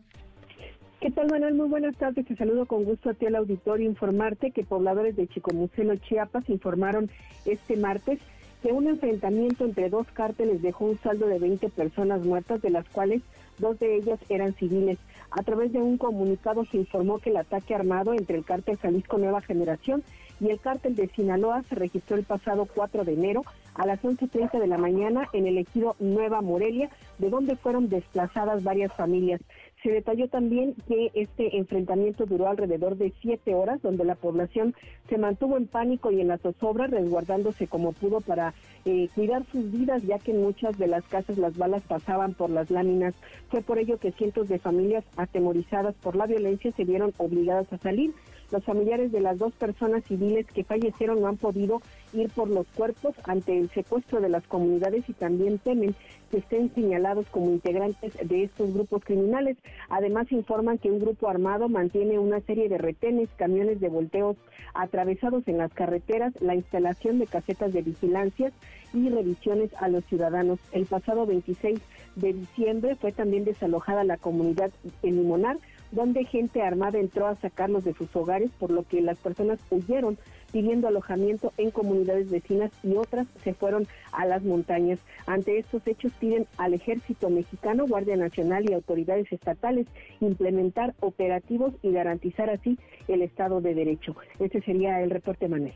Speaker 43: ¿Qué tal, Manuel? Muy buenas tardes. Te saludo con gusto a ti al auditorio. Informarte que pobladores de Chicomucelo, Chiapas, informaron este martes que un enfrentamiento entre dos cárteles dejó un saldo de 20 personas muertas, de las cuales dos de ellas eran civiles. A través de un comunicado se informó que el ataque armado entre el cártel Jalisco Nueva Generación y el cártel de Sinaloa se registró el pasado 4 de enero a las 11.30 de la mañana en el ejido Nueva Morelia, de donde fueron desplazadas varias familias. Se detalló también que este enfrentamiento duró alrededor de siete horas, donde la población se mantuvo en pánico y en la zozobra, resguardándose como pudo para eh, cuidar sus vidas, ya que en muchas de las casas las balas pasaban por las láminas. Fue por ello que cientos de familias atemorizadas por la violencia se vieron obligadas a salir. Los familiares de las dos personas civiles que fallecieron no han podido ir por los cuerpos ante el secuestro de las comunidades y también temen estén señalados como integrantes de estos grupos criminales. Además informan que un grupo armado mantiene una serie de retenes, camiones de volteos atravesados en las carreteras, la instalación de casetas de vigilancia y revisiones a los ciudadanos. El pasado 26 de diciembre fue también desalojada la comunidad en Limonar donde gente armada entró a sacarlos de sus hogares, por lo que las personas huyeron pidiendo alojamiento en comunidades vecinas y otras se fueron a las montañas. Ante estos hechos piden al ejército mexicano, Guardia Nacional y autoridades estatales implementar operativos y garantizar así el Estado de Derecho. Ese sería el reporte, Manuel.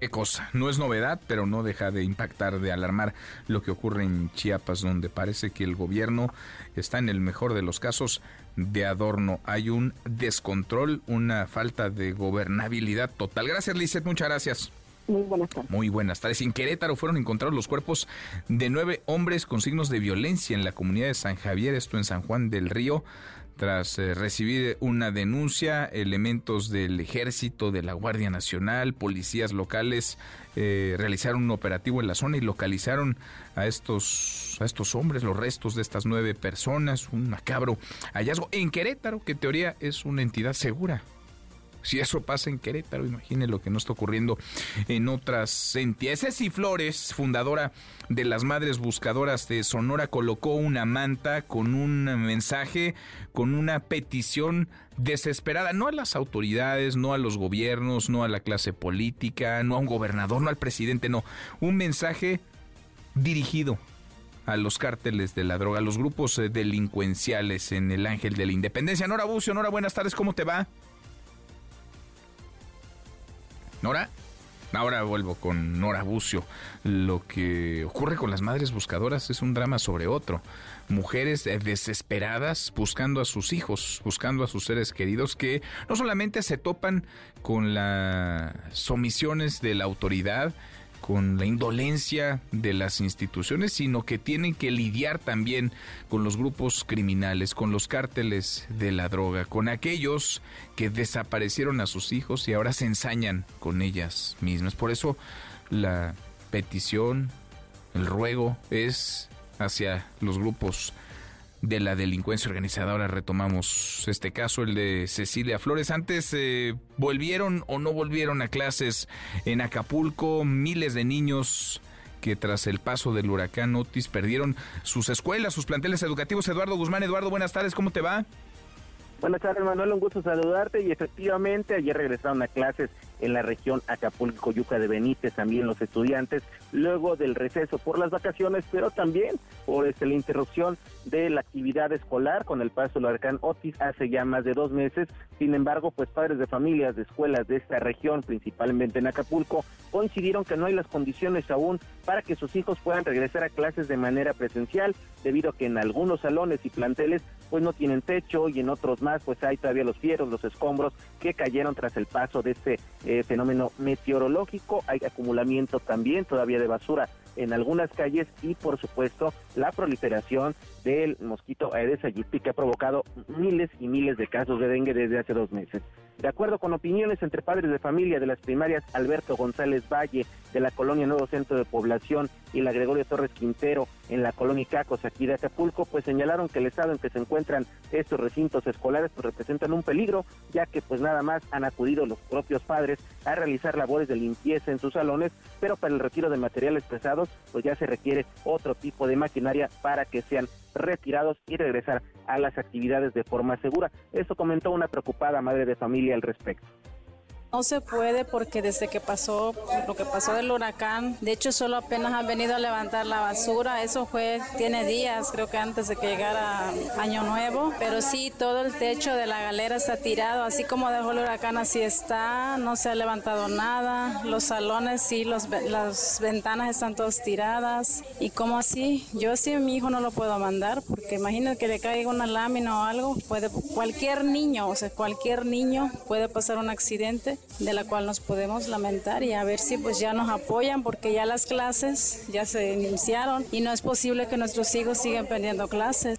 Speaker 1: Qué cosa, no es novedad, pero no deja de impactar, de alarmar lo que ocurre en Chiapas, donde parece que el gobierno está en el mejor de los casos de adorno. Hay un descontrol, una falta de gobernabilidad total. Gracias, Lizeth, muchas gracias.
Speaker 43: Muy buenas tardes.
Speaker 1: Muy buenas tardes. En Querétaro fueron encontrados los cuerpos de nueve hombres con signos de violencia en la comunidad de San Javier, esto en San Juan del Río. Tras eh, recibir una denuncia, elementos del ejército, de la Guardia Nacional, policías locales eh, realizaron un operativo en la zona y localizaron a estos, a estos hombres, los restos de estas nueve personas, un macabro hallazgo en Querétaro, que en teoría es una entidad segura. Si eso pasa en Querétaro, imagine lo que no está ocurriendo en otras entidades. Ceci Flores, fundadora de las Madres Buscadoras de Sonora, colocó una manta con un mensaje, con una petición desesperada, no a las autoridades, no a los gobiernos, no a la clase política, no a un gobernador, no al presidente, no. Un mensaje dirigido a los cárteles de la droga, a los grupos eh, delincuenciales en el Ángel de la Independencia. Nora Bucio, Nora, buenas tardes, ¿cómo te va? Nora. Ahora vuelvo con Nora Bucio. Lo que ocurre con las madres buscadoras es un drama sobre otro. Mujeres desesperadas buscando a sus hijos, buscando a sus seres queridos que no solamente se topan con las omisiones de la autoridad, con la indolencia de las instituciones, sino que tienen que lidiar también con los grupos criminales, con los cárteles de la droga, con aquellos que desaparecieron a sus hijos y ahora se ensañan con ellas mismas. Por eso la petición, el ruego es hacia los grupos de la delincuencia organizada. Ahora retomamos este caso, el de Cecilia Flores. Antes eh, volvieron o no volvieron a clases en Acapulco, miles de niños que tras el paso del huracán Otis perdieron sus escuelas, sus planteles educativos. Eduardo Guzmán, Eduardo, buenas tardes, ¿cómo te va?
Speaker 44: Buenas tardes, Manuel, un gusto saludarte y efectivamente ayer regresaron a clases en la región Acapulco, Yuca de Benítez, también los estudiantes, luego del receso por las vacaciones, pero también por este, la interrupción de la actividad escolar con el paso del huracán Otis hace ya más de dos meses. Sin embargo, pues padres de familias de escuelas de esta región, principalmente en Acapulco, coincidieron que no hay las condiciones aún para que sus hijos puedan regresar a clases de manera presencial, debido a que en algunos salones y planteles pues no tienen techo y en otros más pues hay todavía los fieros, los escombros que cayeron tras el paso de este eh, fenómeno meteorológico. Hay acumulamiento también todavía de basura en algunas calles y por supuesto la proliferación del mosquito Aedes aegypti que ha provocado miles y miles de casos de dengue desde hace dos meses. De acuerdo con opiniones entre padres de familia de las primarias Alberto González Valle de la colonia Nuevo Centro de Población y la Gregorio Torres Quintero en la colonia Cacos aquí de Acapulco, pues señalaron que el estado en que se encuentran estos recintos escolares pues representan un peligro, ya que pues nada más han acudido los propios padres a realizar labores de limpieza en sus salones, pero para el retiro de materiales pesados pues ya se requiere otro tipo de maquinaria para que sean retirados y regresar a las actividades de forma segura. Esto comentó una preocupada madre de familia al respecto.
Speaker 45: No se puede porque desde que pasó lo que pasó del huracán, de hecho solo apenas han venido a levantar la basura, eso fue, tiene días, creo que antes de que llegara Año Nuevo, pero sí, todo el techo de la galera está tirado, así como dejó el huracán, así está, no se ha levantado nada, los salones sí, los, las ventanas están todas tiradas, y como así, yo sí mi hijo no lo puedo mandar, porque imagínate que le caiga una lámina o algo, puede, cualquier niño, o sea, cualquier niño puede pasar un accidente de la cual nos podemos lamentar y a ver si pues ya nos apoyan porque ya las clases ya se iniciaron y no es posible que nuestros hijos sigan perdiendo clases.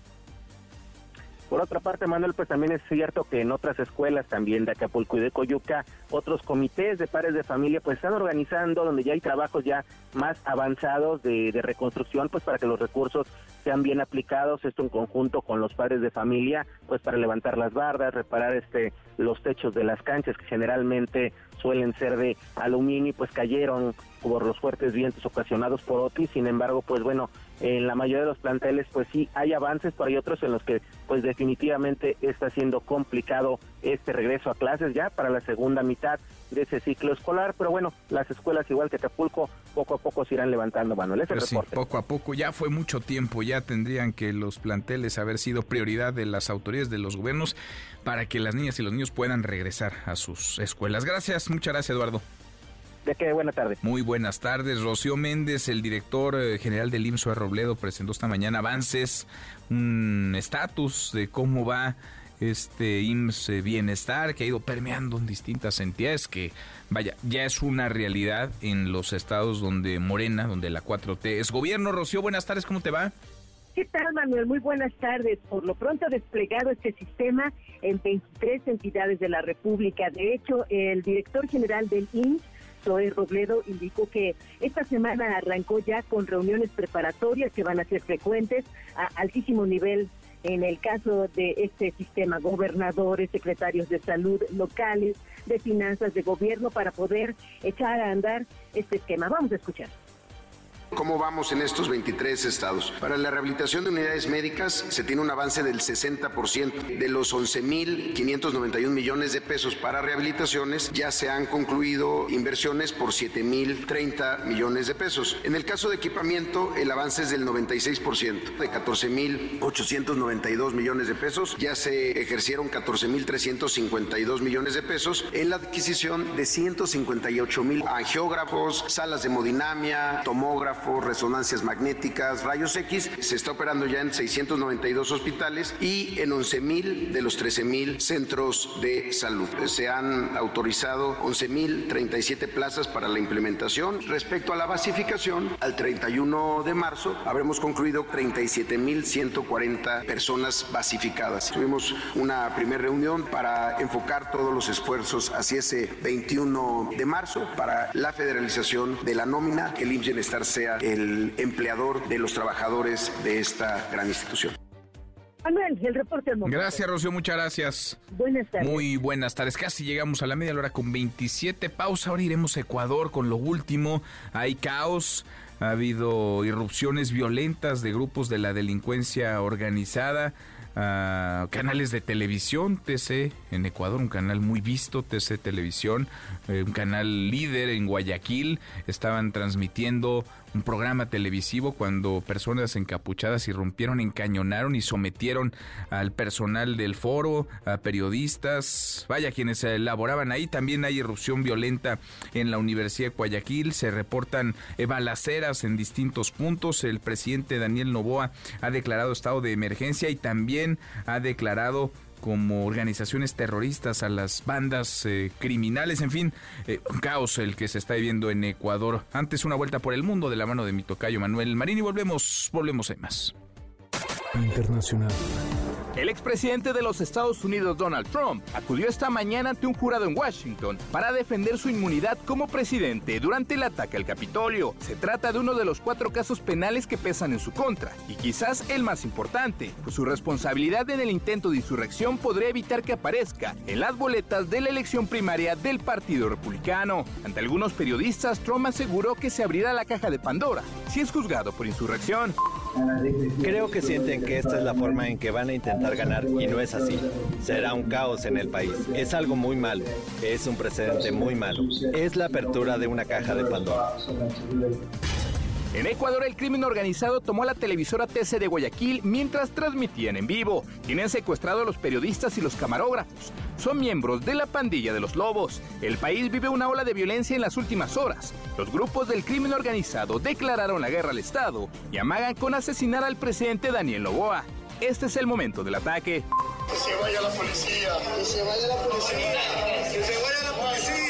Speaker 44: Por otra parte, Manuel, pues también es cierto que en otras escuelas también de Acapulco y de Coyuca, otros comités de padres de familia pues están organizando donde ya hay trabajos ya más avanzados de, de reconstrucción pues para que los recursos sean bien aplicados, esto en conjunto con los padres de familia, pues para levantar las bardas, reparar este los techos de las canchas que generalmente suelen ser de aluminio, pues cayeron por los fuertes vientos ocasionados por Otis. Sin embargo, pues bueno, en la mayoría de los planteles, pues sí hay avances, pero hay otros en los que, pues definitivamente está siendo complicado este regreso a clases ya para la segunda mitad de ese ciclo escolar. Pero bueno, las escuelas, igual que Acapulco, poco a poco se irán levantando, Manuel. Ese
Speaker 1: pues reporte. poco a poco, ya fue mucho tiempo, ya tendrían que los planteles haber sido prioridad de las autoridades de los gobiernos para que las niñas y los niños puedan regresar a sus escuelas. Gracias, muchas gracias, Eduardo.
Speaker 44: De que buena tarde.
Speaker 1: Muy buenas tardes. Rocío Méndez, el director eh, general del IMSS Robledo, presentó esta mañana avances, un estatus de cómo va este IMSS Bienestar que ha ido permeando en distintas entidades que, vaya, ya es una realidad en los estados donde Morena, donde la 4T es gobierno. Rocío, buenas tardes, ¿cómo te va?
Speaker 43: ¿Qué tal, Manuel? Muy buenas tardes. Por lo pronto ha desplegado este sistema en 23 entidades de la República. De hecho, el director general del IMSS, Zoe Robledo, indicó que esta semana arrancó ya con reuniones preparatorias que van a ser frecuentes a altísimo nivel en el caso de este sistema, gobernadores, secretarios de salud locales, de finanzas, de gobierno, para poder echar a andar este esquema. Vamos a escuchar.
Speaker 46: ¿Cómo vamos en estos 23 estados? Para la rehabilitación de unidades médicas se tiene un avance del 60%. De los 11.591 millones de pesos para rehabilitaciones, ya se han concluido inversiones por 7.030 millones de pesos. En el caso de equipamiento, el avance es del 96%. De 14.892 millones de pesos, ya se ejercieron 14.352 millones de pesos en la adquisición de 158.000 angiógrafos, salas de hemodinamia, tomógrafos, resonancias magnéticas, rayos X. Se está operando ya en 692 hospitales y en 11.000 de los 13.000 centros de salud. Se han autorizado 11.037 plazas para la implementación. Respecto a la basificación, al 31 de marzo habremos concluido 37.140 personas basificadas. Tuvimos una primera reunión para enfocar todos los esfuerzos hacia ese 21 de marzo para la federalización de la nómina, que el IMSS Bienestar sea el empleador de los trabajadores de esta gran institución.
Speaker 43: Manuel, el reporte del momento.
Speaker 1: Gracias, Rocío, muchas gracias.
Speaker 43: Buenas tardes.
Speaker 1: Muy buenas tardes. Casi llegamos a la media hora con 27 pausa. Ahora iremos a Ecuador con lo último. Hay caos. Ha habido irrupciones violentas de grupos de la delincuencia organizada. Uh, canales de televisión, TC en Ecuador, un canal muy visto, TC Televisión, eh, un canal líder en Guayaquil, estaban transmitiendo un programa televisivo cuando personas encapuchadas irrumpieron, encañonaron y sometieron al personal del foro, a periodistas, vaya quienes elaboraban ahí. También hay irrupción violenta en la Universidad de Guayaquil, se reportan balaceras en distintos puntos. El presidente Daniel Novoa ha declarado estado de emergencia y también ha declarado como organizaciones terroristas, a las bandas eh, criminales, en fin, eh, un caos el que se está viviendo en Ecuador. Antes una vuelta por el mundo de la mano de mi tocayo Manuel Marín y volvemos, volvemos en más.
Speaker 2: Internacional.
Speaker 47: El expresidente de los Estados Unidos, Donald Trump, acudió esta mañana ante un jurado en Washington para defender su inmunidad como presidente durante el ataque al Capitolio. Se trata de uno de los cuatro casos penales que pesan en su contra, y quizás el más importante, pues su responsabilidad en el intento de insurrección podría evitar que aparezca en las boletas de la elección primaria del Partido Republicano. Ante algunos periodistas, Trump aseguró que se abrirá la caja de Pandora si es juzgado por insurrección.
Speaker 9: Creo que sienten que esta es la forma en que van a intentar ganar y no es así. Será un caos en el país. Es algo muy malo. Es un precedente muy malo. Es la apertura de una caja de Pandora.
Speaker 47: En Ecuador, el crimen organizado tomó la televisora TC de Guayaquil mientras transmitían en vivo. Tienen secuestrado a los periodistas y los camarógrafos. Son miembros de la pandilla de los lobos. El país vive una ola de violencia en las últimas horas. Los grupos del crimen organizado declararon la guerra al Estado y amagan con asesinar al presidente Daniel Novoa. Este es el momento del ataque.
Speaker 42: Que se vaya la policía, que se vaya la policía, que se vaya la policía.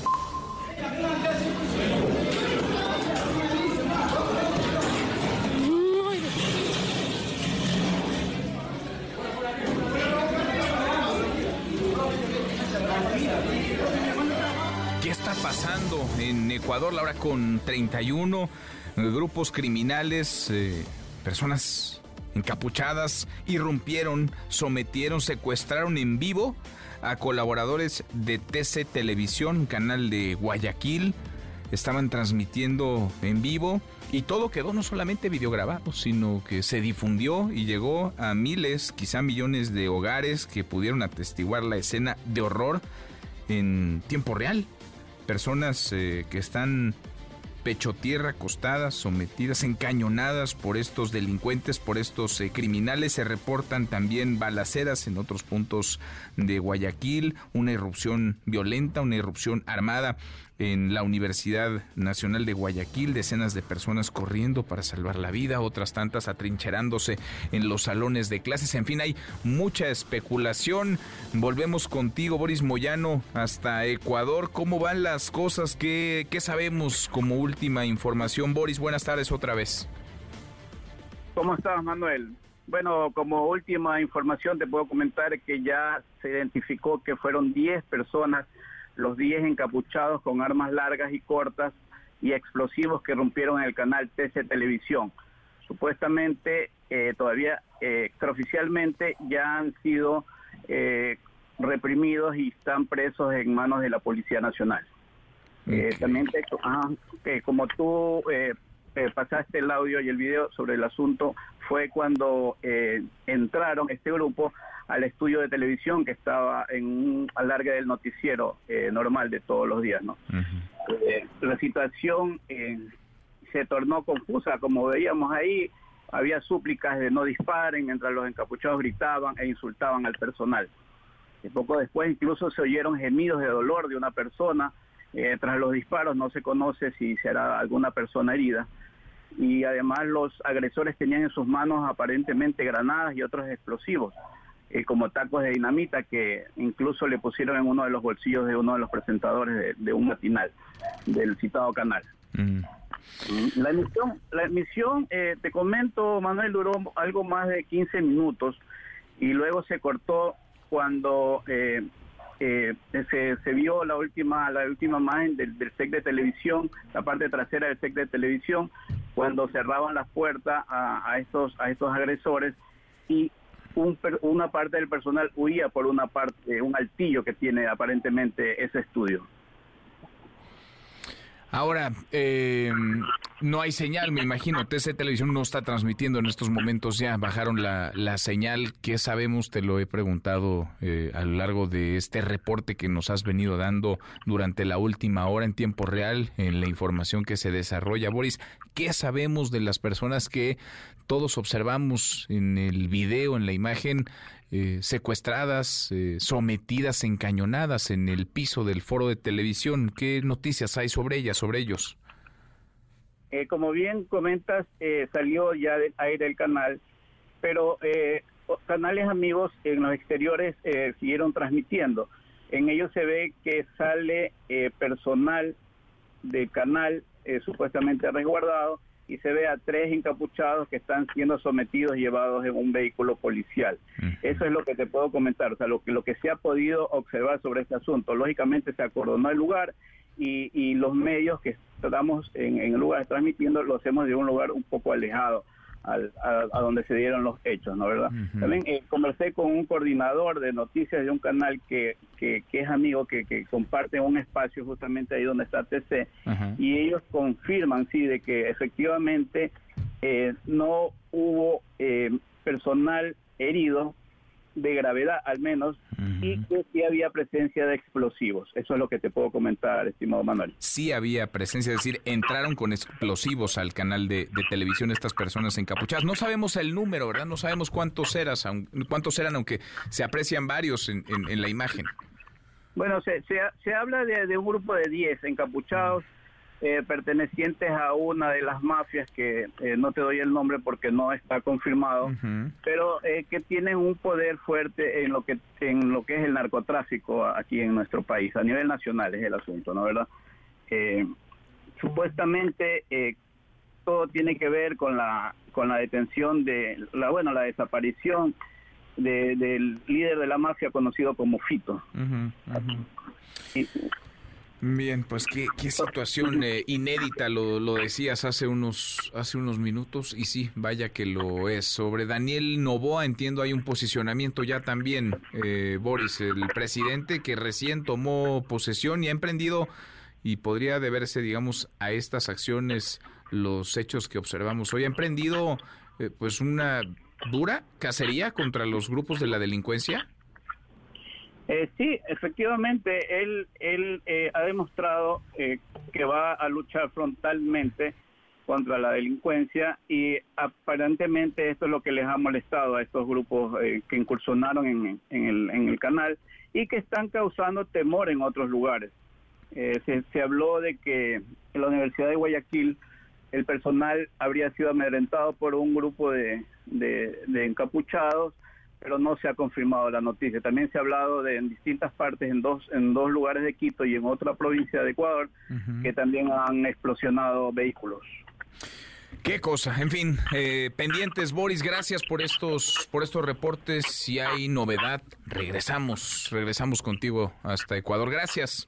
Speaker 1: Ecuador? La hora con 31 eh, grupos criminales, eh, personas encapuchadas irrumpieron, sometieron, secuestraron en vivo a colaboradores de TC Televisión, canal de Guayaquil. Estaban transmitiendo en vivo y todo quedó no solamente videograbado, sino que se difundió y llegó a miles, quizá millones de hogares que pudieron atestiguar la escena de horror en tiempo real. Personas eh, que están pecho tierra, acostadas, sometidas, encañonadas por estos delincuentes, por estos eh, criminales. Se reportan también balaceras en otros puntos de Guayaquil, una irrupción violenta, una irrupción armada en la Universidad Nacional de Guayaquil, decenas de personas corriendo para salvar la vida, otras tantas atrincherándose en los salones de clases. En fin, hay mucha especulación. Volvemos contigo, Boris Moyano, hasta Ecuador. ¿Cómo van las cosas? ¿Qué, qué sabemos como última información? Boris, buenas tardes otra vez.
Speaker 34: ¿Cómo estás, Manuel? Bueno, como última información te puedo comentar que ya se identificó que fueron 10 personas los 10 encapuchados con armas largas y cortas y explosivos que rompieron el canal TC Televisión. Supuestamente, eh, todavía eh, extraoficialmente ya han sido eh, reprimidos y están presos en manos de la Policía Nacional. también, ah, como tú pasaste el audio y el video sobre el asunto, fue cuando entraron este grupo al estudio de televisión que estaba en un alargue del noticiero eh, normal de todos los días, ¿no? Eh, la situación eh, se tornó confusa, como veíamos ahí, había súplicas de no disparen mientras los encapuchados gritaban e insultaban al personal. Y poco después incluso se oyeron gemidos de dolor de una persona. tras los disparos no se conoce si será alguna persona herida. Y además los agresores tenían en sus manos aparentemente granadas y otros explosivos. Eh, como tacos de dinamita que incluso le pusieron en uno de los bolsillos de uno de los presentadores de, un matinal del citado canal. Mm. La emisión, la emisión eh, te comento, Manuel, duró algo más de 15 minutos y luego se cortó cuando eh, se, vio la última la última imagen del, del set de televisión, la parte trasera del set de televisión, cuando cerraban las puertas a, a estos a estos agresores y una parte del personal huía por una parte, un altillo que tiene aparentemente ese estudio.
Speaker 1: Ahora, eh, no hay señal, me imagino. TC Televisión no está transmitiendo en estos momentos ya. Bajaron la, la señal. ¿Qué sabemos? Te lo he preguntado eh, a lo largo de este reporte que nos has venido dando durante la última hora en tiempo real, en la información que se desarrolla. Boris, ¿qué sabemos de las personas que todos observamos en el video, en la imagen? Eh, secuestradas, eh, sometidas, encañonadas en el piso del foro de televisión. ¿Qué noticias hay sobre ellas, sobre ellos?
Speaker 34: Eh, como bien comentas, salió ya del aire el canal, pero canales amigos en los exteriores siguieron transmitiendo. En ellos se ve que sale personal del canal supuestamente resguardado y se ve a tres encapuchados que están siendo sometidos y llevados en un vehículo policial. Eso es lo que te puedo comentar, o sea, lo que, lo que se ha podido observar sobre este asunto. Lógicamente se acordonó el lugar y, y los medios que estamos en, en el lugar transmitiendo lo hacemos de un lugar un poco alejado a, donde se dieron los hechos, ¿no verdad? También eh, conversé con un coordinador de noticias de un canal que, que, es amigo, que, que, comparte un espacio justamente ahí donde está TC, y ellos confirman, sí, de que efectivamente eh, no hubo eh, personal herido de gravedad al menos y que sí había presencia de explosivos. Eso es lo que te puedo comentar, estimado Manuel.
Speaker 1: Sí había presencia, es decir, entraron con explosivos al canal de, televisión estas personas encapuchadas. No sabemos el número, ¿verdad? No sabemos cuántos, eras, cuántos eran, aunque se aprecian varios en, la imagen.
Speaker 34: Bueno, se, se, habla de, un grupo de 10 encapuchados. Eh, pertenecientes a una de las mafias que eh, no te doy el nombre porque no está confirmado, pero eh, que tienen un poder fuerte en lo que en lo que es el narcotráfico aquí en nuestro país a nivel nacional es el asunto, ¿no verdad? supuestamente todo tiene que ver con la con la detención de la bueno la desaparición del líder de la mafia conocido como Fito.
Speaker 1: Bien, pues qué, qué situación eh, inédita, lo, lo, decías hace unos, hace unos minutos, y sí, vaya que lo es. Sobre Daniel Novoa, entiendo, hay un posicionamiento ya también, eh, Boris, el presidente que recién tomó posesión y ha emprendido, y podría deberse, digamos, a estas acciones los hechos que observamos hoy, ha emprendido eh, pues una dura cacería contra los grupos de la delincuencia.
Speaker 34: Eh, sí, efectivamente, él, él eh, ha demostrado eh, que va a luchar frontalmente contra la delincuencia y aparentemente esto es lo que les ha molestado a estos grupos que incursionaron en, el, canal y que están causando temor en otros lugares. Se, se, habló de que en la Universidad de Guayaquil el personal habría sido amedrentado por un grupo de, de encapuchados pero no se ha confirmado la noticia. También se ha hablado de en distintas partes, en dos, en dos lugares de Quito y en otra provincia de Ecuador, que también han explosionado vehículos.
Speaker 1: Qué cosa, en fin, eh, pendientes, Boris, gracias por estos, por estos reportes. Si hay novedad, regresamos, regresamos contigo hasta Ecuador. Gracias.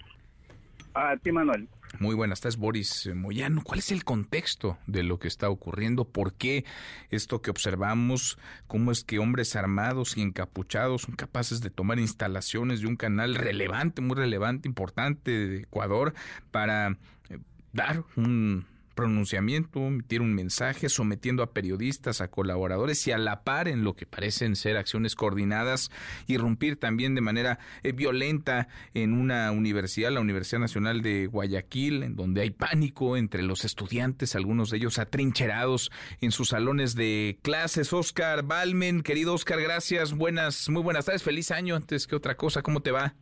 Speaker 34: A ti, Manuel.
Speaker 1: Muy buenas tardes, Boris Moyano. ¿Cuál es el contexto de lo que está ocurriendo? ¿Por qué esto que observamos? ¿Cómo es que hombres armados y encapuchados son capaces de tomar instalaciones de un canal relevante, muy relevante, importante de Ecuador para eh, dar un pronunciamiento, emitir un mensaje, sometiendo a periodistas, a colaboradores y a la par en lo que parecen ser acciones coordinadas, irrumpir también de manera eh, violenta en una universidad, la Universidad Nacional de Guayaquil, en donde hay pánico entre los estudiantes, algunos de ellos atrincherados en sus salones de clases. Oscar Balmen, querido Oscar, gracias, buenas, muy buenas tardes, feliz año antes que otra cosa, ¿cómo te va?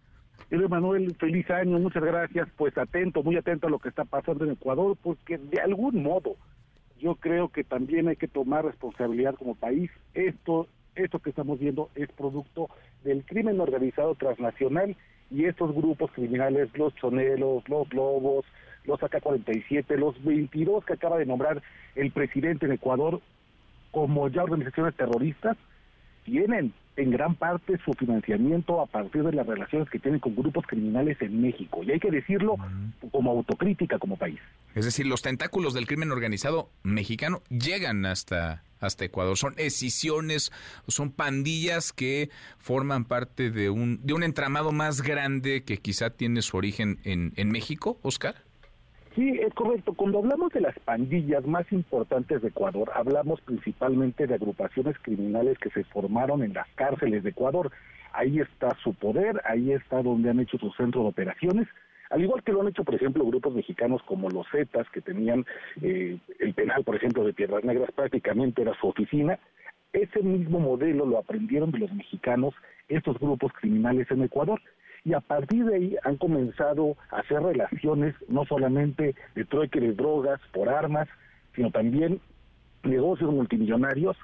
Speaker 48: Manuel, feliz año, muchas gracias. Pues atento, muy atento a lo que está pasando en Ecuador, porque de algún modo yo creo que también hay que tomar responsabilidad como país. Esto, esto que estamos viendo es producto del crimen organizado transnacional y estos grupos criminales, los chonelos, los lobos, los AK-47, los 22 que acaba de nombrar el presidente en Ecuador como ya organizaciones terroristas, tienen en gran parte su financiamiento a partir de las relaciones que tienen con grupos criminales en México. Y hay que decirlo como autocrítica como país.
Speaker 1: Es decir, los tentáculos del crimen organizado mexicano llegan hasta, hasta Ecuador. Son escisiones, son pandillas que forman parte de un, de un entramado más grande que quizá tiene su origen en, en México, Oscar.
Speaker 48: Sí, es correcto. Cuando hablamos de las pandillas más importantes de Ecuador, hablamos principalmente de agrupaciones criminales que se formaron en las cárceles de Ecuador. Ahí está su poder, ahí está donde han hecho su centro de operaciones, al igual que lo han hecho, por ejemplo, grupos mexicanos como los Zetas, que tenían eh, el penal, por ejemplo, de Tierras Negras, prácticamente era su oficina. Ese mismo modelo lo aprendieron de los mexicanos estos grupos criminales en Ecuador y a partir de ahí han comenzado a hacer relaciones no solamente de trueque de drogas por armas, sino también negocios multimillonarios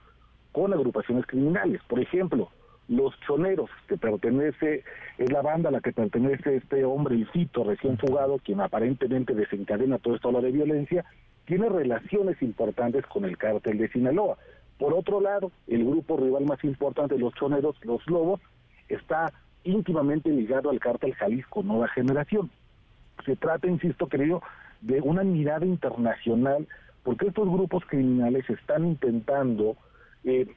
Speaker 48: con agrupaciones criminales. Por ejemplo, los choneros, que pertenece, es la banda a la que pertenece este hombre, el Cito, recién fugado, quien aparentemente desencadena todo esto de violencia, tiene relaciones importantes con el cártel de Sinaloa. Por otro lado, el grupo rival más importante, los choneros, los lobos, está íntimamente ligado al cártel Jalisco Nueva Generación. Se trata, insisto, querido, de una mirada internacional, porque estos grupos criminales están intentando eh,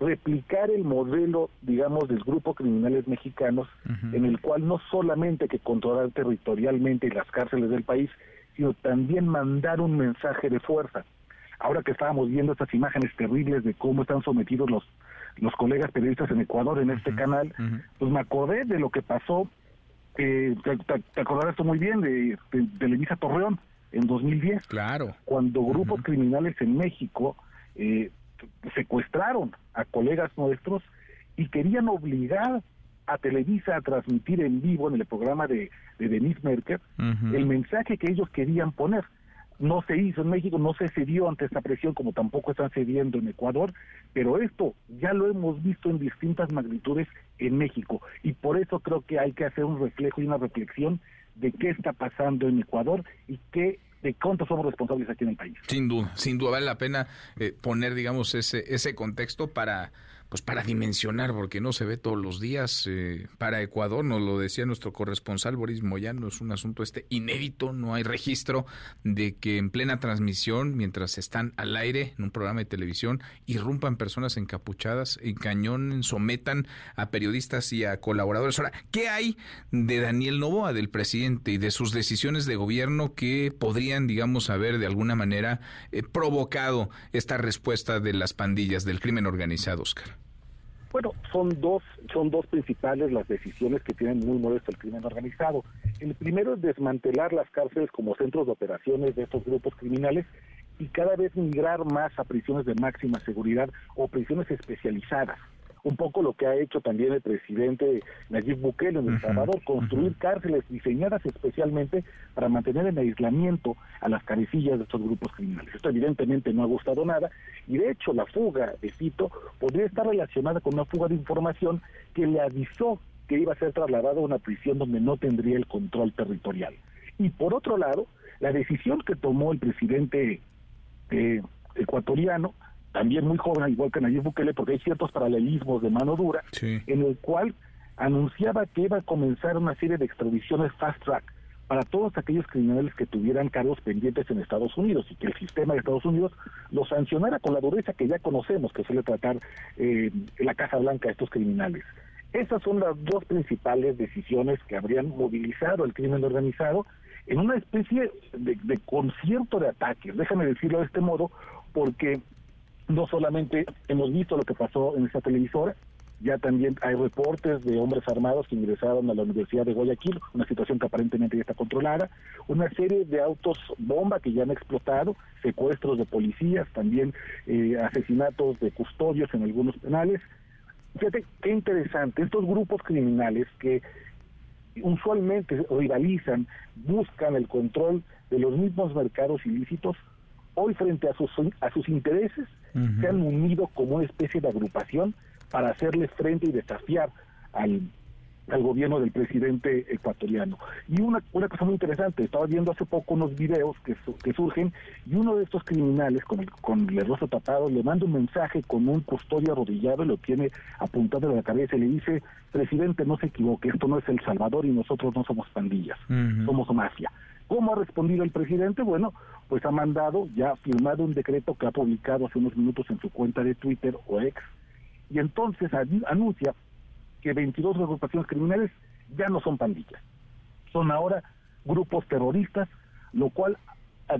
Speaker 48: replicar el modelo, digamos, del grupo criminales mexicanos, en el cual no solamente hay que controlar territorialmente las cárceles del país, sino también mandar un mensaje de fuerza. Ahora que estábamos viendo estas imágenes terribles de cómo están sometidos los los colegas periodistas en Ecuador en este canal, pues me acordé de lo que pasó, eh, te, acordarás tú muy bien, de, de, Torreón en 2010.
Speaker 1: Claro.
Speaker 48: Cuando grupos criminales en México eh, secuestraron a colegas nuestros y querían obligar a Televisa a transmitir en vivo en el programa de, de Denise Merker el mensaje que ellos querían poner no se hizo en México, no se cedió ante esta presión como tampoco están cediendo en Ecuador, pero esto ya lo hemos visto en distintas magnitudes en México y por eso creo que hay que hacer un reflejo y una reflexión de qué está pasando en Ecuador y qué de cuánto somos responsables aquí en el país.
Speaker 1: Sin duda, sin duda vale la pena eh, poner, digamos, ese ese contexto para pues para dimensionar, porque no se ve todos los días. Eh, para Ecuador, nos lo decía nuestro corresponsal Boris Moyano, es un asunto este inédito, no hay registro de que en plena transmisión, mientras están al aire en un programa de televisión, irrumpan personas encapuchadas, encañonen, sometan a periodistas y a colaboradores. Ahora, ¿qué hay de Daniel Novoa, del presidente, y de sus decisiones de gobierno que podrían, digamos, haber de alguna manera eh, provocado esta respuesta de las pandillas del crimen organizado, Oscar?
Speaker 48: Bueno, son dos, son dos principales las decisiones que tienen muy molesto el crimen organizado. El primero es desmantelar las cárceles como centros de operaciones de estos grupos criminales y cada vez migrar más a prisiones de máxima seguridad o prisiones especializadas un poco lo que ha hecho también el presidente Nayib Bukele en El Salvador, construir cárceles diseñadas especialmente para mantener en aislamiento a las carecillas de estos grupos criminales. Esto evidentemente no ha gustado nada y de hecho la fuga de Fito podría estar relacionada con una fuga de información que le avisó que iba a ser trasladado a una prisión donde no tendría el control territorial. Y por otro lado, la decisión que tomó el presidente eh, ecuatoriano también muy joven, igual que Nayib Bukele, porque hay ciertos paralelismos de mano dura, en el cual anunciaba que iba a comenzar una serie de extradiciones fast track para todos aquellos criminales que tuvieran cargos pendientes en Estados Unidos y que el sistema de Estados Unidos los sancionara con la dureza que ya conocemos que suele tratar eh, la Casa Blanca a estos criminales. Esas son las dos principales decisiones que habrían movilizado el crimen organizado en una especie de, de concierto de ataques, déjame decirlo de este modo, porque no solamente hemos visto lo que pasó en esta televisora, ya también hay reportes de hombres armados que ingresaron a la Universidad de Guayaquil, una situación que aparentemente ya está controlada, una serie de autos bomba que ya han explotado, secuestros de policías, también eh, asesinatos de custodios en algunos penales. Fíjate qué interesante, estos grupos criminales que usualmente rivalizan, buscan el control de los mismos mercados ilícitos, hoy frente a sus, a sus intereses se han unido como una especie de agrupación para hacerle frente y desafiar al, al gobierno del presidente ecuatoriano. Y una, una cosa muy interesante, estaba viendo hace poco unos videos que, que surgen y uno de estos criminales con el, con el rostro tapado le manda un mensaje con un custodio arrodillado y lo tiene apuntado en la cabeza y le dice, presidente, no se equivoque, esto no es El Salvador y nosotros no somos pandillas, somos mafia. ¿Cómo ha respondido el presidente? Bueno, pues ha mandado, ya ha firmado un decreto que ha publicado hace unos minutos en su cuenta de Twitter o ex, y entonces anuncia que 22 agrupaciones criminales ya no son pandillas, son ahora grupos terroristas, lo cual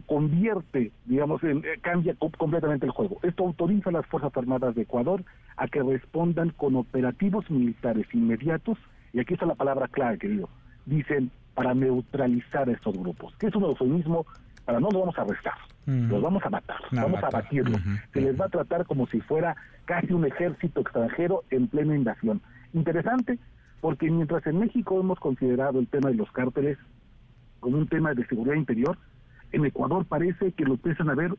Speaker 48: convierte, digamos, en, eh, cambia completamente el juego. Esto autoriza a las Fuerzas Armadas de Ecuador a que respondan con operativos militares inmediatos, y aquí está la palabra clave, querido, dicen para neutralizar a estos grupos, que es un eufemismo para no los vamos a arrestar, los vamos a matar, vamos a abatirlos. Se les va a tratar como si fuera casi un ejército extranjero en plena invasión. Interesante, porque mientras en México hemos considerado el tema de los cárteles como un tema de seguridad interior, en Ecuador parece que lo empiezan a ver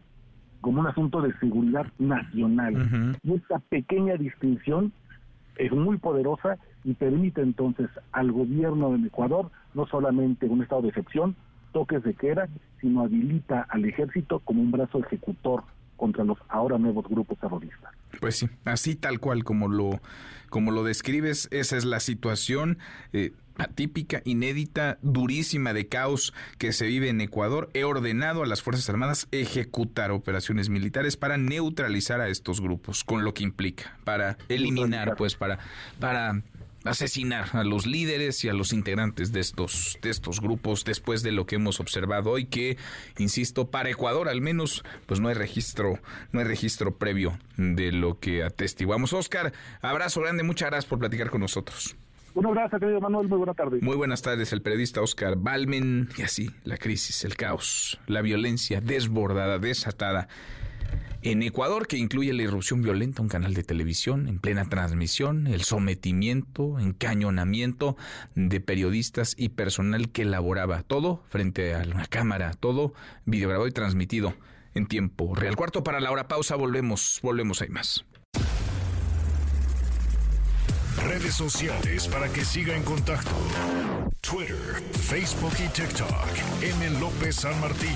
Speaker 48: como un asunto de seguridad nacional. Y esta pequeña distinción es muy poderosa y permite entonces al gobierno de Ecuador no solamente un estado de excepción, toques de queda, sino habilita al ejército como un brazo ejecutor contra los ahora nuevos grupos terroristas.
Speaker 1: Pues sí, así tal cual como lo, como lo describes, esa es la situación. Eh, atípica, inédita, durísima de caos que se vive en Ecuador, he ordenado a las Fuerzas Armadas ejecutar operaciones militares para neutralizar a estos grupos, con lo que implica, para eliminar, pues, para, para asesinar a los líderes y a los integrantes de estos, de estos grupos después de lo que hemos observado hoy que, insisto, para Ecuador al menos, pues no hay registro, no hay registro previo de lo que atestiguamos. Oscar, abrazo grande, muchas gracias por platicar con nosotros.
Speaker 48: Un abrazo, querido Manuel, muy buenas tardes.
Speaker 1: Muy buenas tardes, el periodista Oscar Balmen, y así, la crisis, el caos, la violencia desbordada, desatada en Ecuador, que incluye la irrupción violenta un canal de televisión en plena transmisión, el sometimiento, encañonamiento de periodistas y personal que elaboraba todo frente a una cámara, todo videograbado y transmitido en tiempo real. Cuarto para la hora pausa, volvemos, volvemos, hay más.
Speaker 41: Redes sociales para que siga en contacto: Twitter, Facebook y TikTok. M. López San Martín.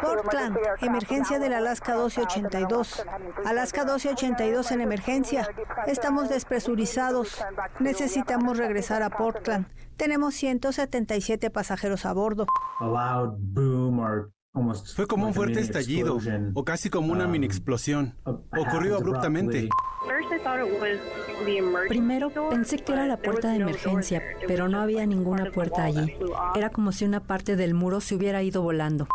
Speaker 37: Portland, emergencia del Alaska 1282. Alaska 1282 en emergencia. Estamos despresurizados. Necesitamos regresar a Portland. Tenemos 177 pasajeros a bordo.
Speaker 49: Fue como un fuerte estallido, o casi como una mini explosión. Ocurrió abruptamente.
Speaker 50: Primero pensé que era la puerta de emergencia, pero no había ninguna puerta allí. Era como si una parte del muro se hubiera ido volando.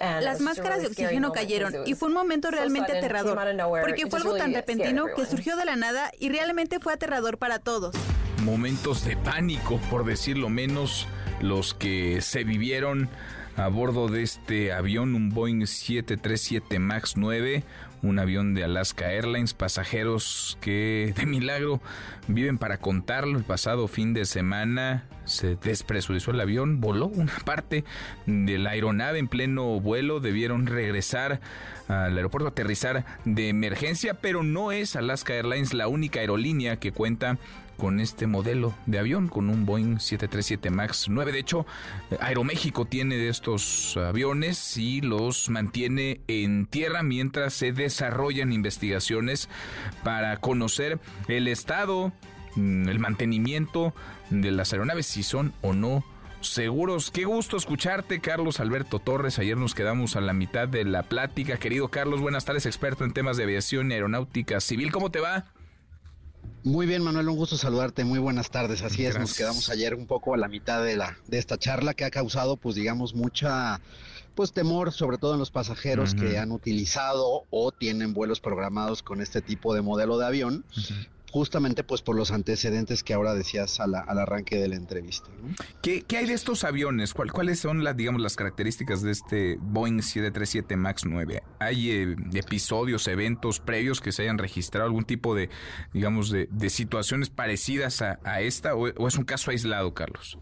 Speaker 51: Las máscaras de oxígeno cayeron y fue un momento realmente aterrador, porque fue algo tan repentino que surgió de la nada y realmente fue aterrador para todos.
Speaker 1: Momentos de pánico, por decirlo menos, los que se vivieron a bordo de este avión, un Boeing 737 MAX 9, un avión de Alaska Airlines, pasajeros que de milagro viven para contarlo. El pasado fin de semana se despresurizó el avión, voló una parte de la aeronave en pleno vuelo, debieron regresar al aeropuerto, aterrizar de emergencia, pero no es Alaska Airlines la única aerolínea que cuenta con este modelo de avión, con un Boeing 737 MAX 9. De hecho, Aeroméxico tiene de estos aviones y los mantiene en tierra mientras se desarrollan investigaciones para conocer el estado, mm, el mantenimiento de las aeronaves, si son o no seguros. Qué gusto escucharte, Carlos Alberto Torres. Ayer nos quedamos a la mitad de la plática. Querido Carlos, buenas tardes, experto en temas de aviación y aeronáutica civil. ¿Cómo te va?
Speaker 52: Muy bien, Manuel, un gusto saludarte. Muy buenas tardes. Así es, nos quedamos ayer un poco a la mitad de la de esta charla que ha causado, pues digamos, mucha pues temor, sobre todo en los pasajeros que han utilizado o tienen vuelos programados con este tipo de modelo de avión justamente pues por los antecedentes que ahora decías al arranque de la entrevista.
Speaker 1: ¿Qué, hay de estos aviones? ¿Cuáles son las, digamos, las características de este Boeing 737 MAX 9? ¿Hay eh, episodios, eventos previos que se hayan registrado, algún tipo de, digamos, de, situaciones parecidas a, esta o es un caso aislado, Carlos?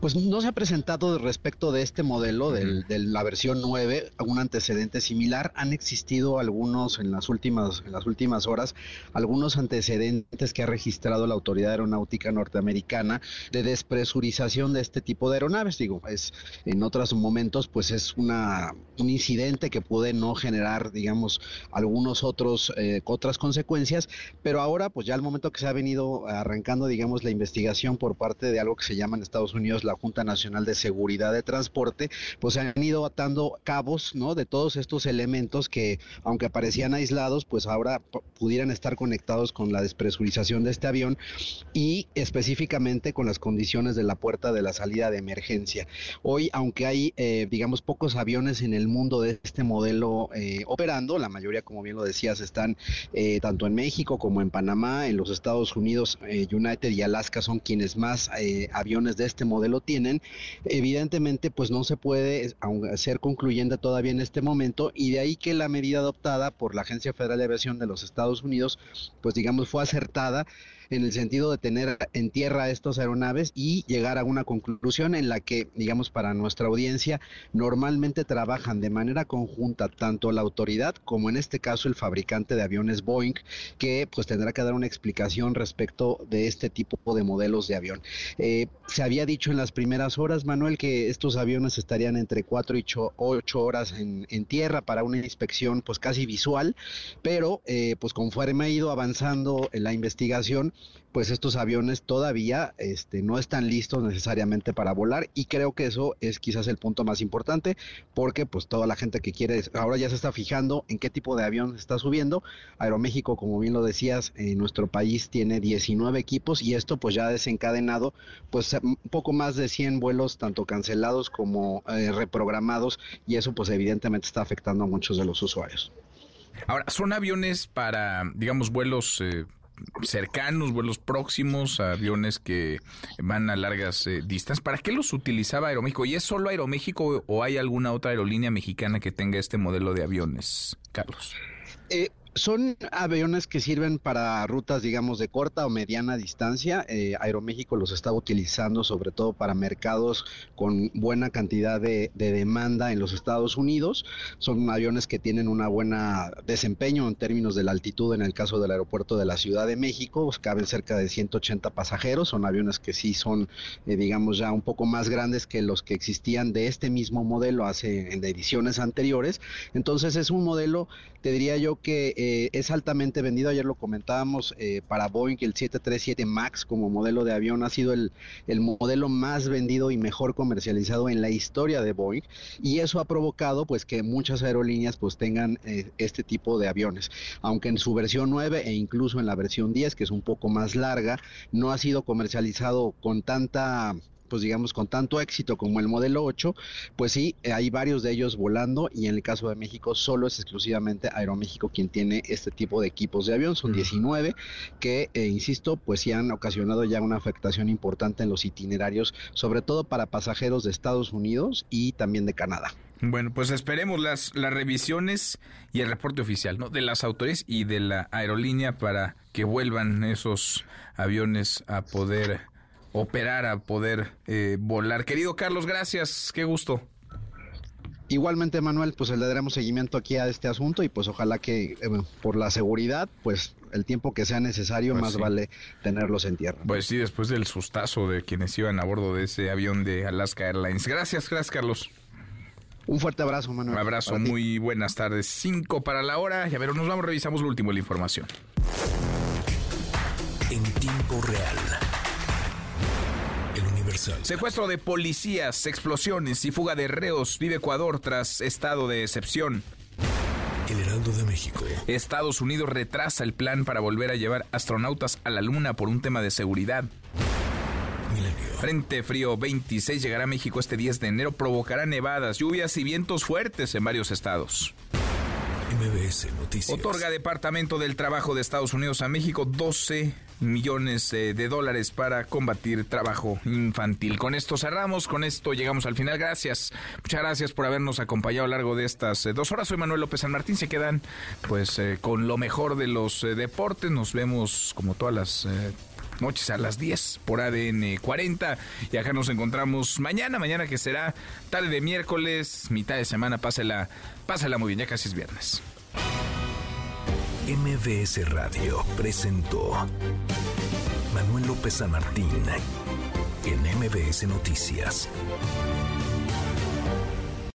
Speaker 52: Pues no se ha presentado respecto de este modelo, de la versión 9, un antecedente similar. Han existido algunos en las últimas, en las últimas horas, algunos antecedentes que ha registrado la Autoridad Aeronáutica Norteamericana de despresurización de este tipo de aeronaves. Digo, es en otros momentos, pues es una un incidente que puede no generar, digamos, algunos otros eh, otras consecuencias, pero ahora, pues ya al momento que se ha venido arrancando, digamos, la investigación por parte de algo que se llama en Estados Unidos la Junta Nacional de Seguridad de Transporte, pues se han ido atando cabos, ¿no? De todos estos elementos que, aunque parecían aislados, pues ahora pudieran estar conectados con la despresurización de este avión y específicamente con las condiciones de la puerta de la salida de emergencia. Hoy, aunque hay, eh, digamos, pocos aviones en el mundo de este modelo eh, operando, la mayoría, como bien lo decías, están eh, tanto en México como en Panamá, en los Estados Unidos, United y Alaska son quienes más aviones de este modelo tienen, evidentemente pues no se puede ser concluyente todavía en este momento y de ahí que la medida adoptada por la Agencia Federal de Aviación de los Estados Unidos pues digamos fue acertada en el sentido de tener en tierra estas aeronaves y llegar a una conclusión en la que, digamos, para nuestra audiencia, normalmente trabajan de manera conjunta tanto la autoridad como en este caso el fabricante de aviones Boeing, que pues tendrá que dar una explicación respecto de este tipo de modelos de avión. Eh, se había dicho en las primeras horas, Manuel, que estos aviones estarían entre 4 y 8 horas en, tierra para una inspección pues casi visual, pero eh, pues conforme ha ido avanzando en la investigación, pues estos aviones todavía este, no están listos necesariamente para volar y creo que eso es quizás el punto más importante porque pues toda la gente que quiere ahora ya se está fijando en qué tipo de avión está subiendo. Aeroméxico, como bien lo decías, en nuestro país tiene 19 equipos y esto pues ya ha desencadenado pues un poco más de 100 vuelos tanto cancelados como eh, reprogramados y eso pues evidentemente está afectando a muchos de los usuarios.
Speaker 1: Ahora, son aviones para, digamos, vuelos eh, cercanos, vuelos próximos, aviones que van a largas eh, distancias. ¿Para qué los utilizaba Aeroméxico? ¿Y es solo Aeroméxico o hay alguna otra aerolínea mexicana que tenga este modelo de aviones, Carlos?
Speaker 52: Eh, Son aviones que sirven para rutas, digamos, de corta o mediana distancia. Eh, Aeroméxico los está utilizando sobre todo para mercados con buena cantidad de, demanda en los Estados Unidos. Son aviones que tienen una buena desempeño en términos de la altitud en el caso del aeropuerto de la Ciudad de México. Caben cerca de 180 pasajeros. Son aviones que sí son, eh, digamos, ya un poco más grandes que los que existían de este mismo modelo hace en ediciones anteriores. Entonces es un modelo, te diría yo que... eh, es altamente vendido. Ayer lo comentábamos eh, para Boeing, el 737 MAX como modelo de avión ha sido el, modelo más vendido y mejor comercializado en la historia de Boeing. Y eso ha provocado pues que muchas aerolíneas pues tengan eh, este tipo de aviones. Aunque en su versión 9 e incluso en la versión 10, que es un poco más larga, no ha sido comercializado con tanta pues digamos, con tanto éxito como el modelo 8, pues sí, hay varios de ellos volando y en el caso de México solo es exclusivamente Aeroméxico quien tiene este tipo de equipos de avión, son 19 que, eh, insisto, pues sí han ocasionado ya una afectación importante en los itinerarios, sobre todo para pasajeros de Estados Unidos y también de Canadá.
Speaker 1: Bueno, pues esperemos las, las revisiones y el reporte oficial ¿no? de las autoridades y de la aerolínea para que vuelvan esos aviones a poder operar, a poder eh, volar. Querido Carlos, gracias, qué gusto.
Speaker 52: Igualmente, Manuel, pues le daremos seguimiento aquí a este asunto y pues ojalá que eh, por la seguridad, pues el tiempo que sea necesario, pues más vale tenerlos en tierra.
Speaker 1: Pues sí, después del sustazo de quienes iban a bordo de ese avión de Alaska Airlines. Gracias, gracias, Carlos.
Speaker 52: Un fuerte abrazo, Manuel.
Speaker 1: Un abrazo, muy buenas tardes. Cinco para la hora. Ya ver, nos vamos, revisamos lo último de la información.
Speaker 2: En tiempo real.
Speaker 1: Secuestro de policías, explosiones y fuga de reos. Vive Ecuador tras estado de excepción.
Speaker 2: El Heraldo de México.
Speaker 1: Estados Unidos retrasa el plan para volver a llevar astronautas a la Luna por un tema de seguridad. Frente frío 26 llegará a México este 10 de enero, provocará nevadas, lluvias y vientos fuertes en varios estados.
Speaker 2: MBS Noticias.
Speaker 1: Otorga Departamento del Trabajo de Estados Unidos a México 12 millones de dólares para combatir trabajo infantil. Con esto cerramos, con esto llegamos al final. Gracias, muchas gracias por habernos acompañado a lo largo de estas eh, dos horas. Soy Manuel López San Martín. Se quedan pues eh, con lo mejor de los eh, deportes. Nos vemos como todas las noches a las 10 por ADN 40. Y acá nos encontramos mañana, mañana que será tarde de miércoles, mitad de semana. Pásela, pásela muy bien, ya casi es viernes.
Speaker 2: MBS Radio presentó Manuel López San Martín en MBS Noticias.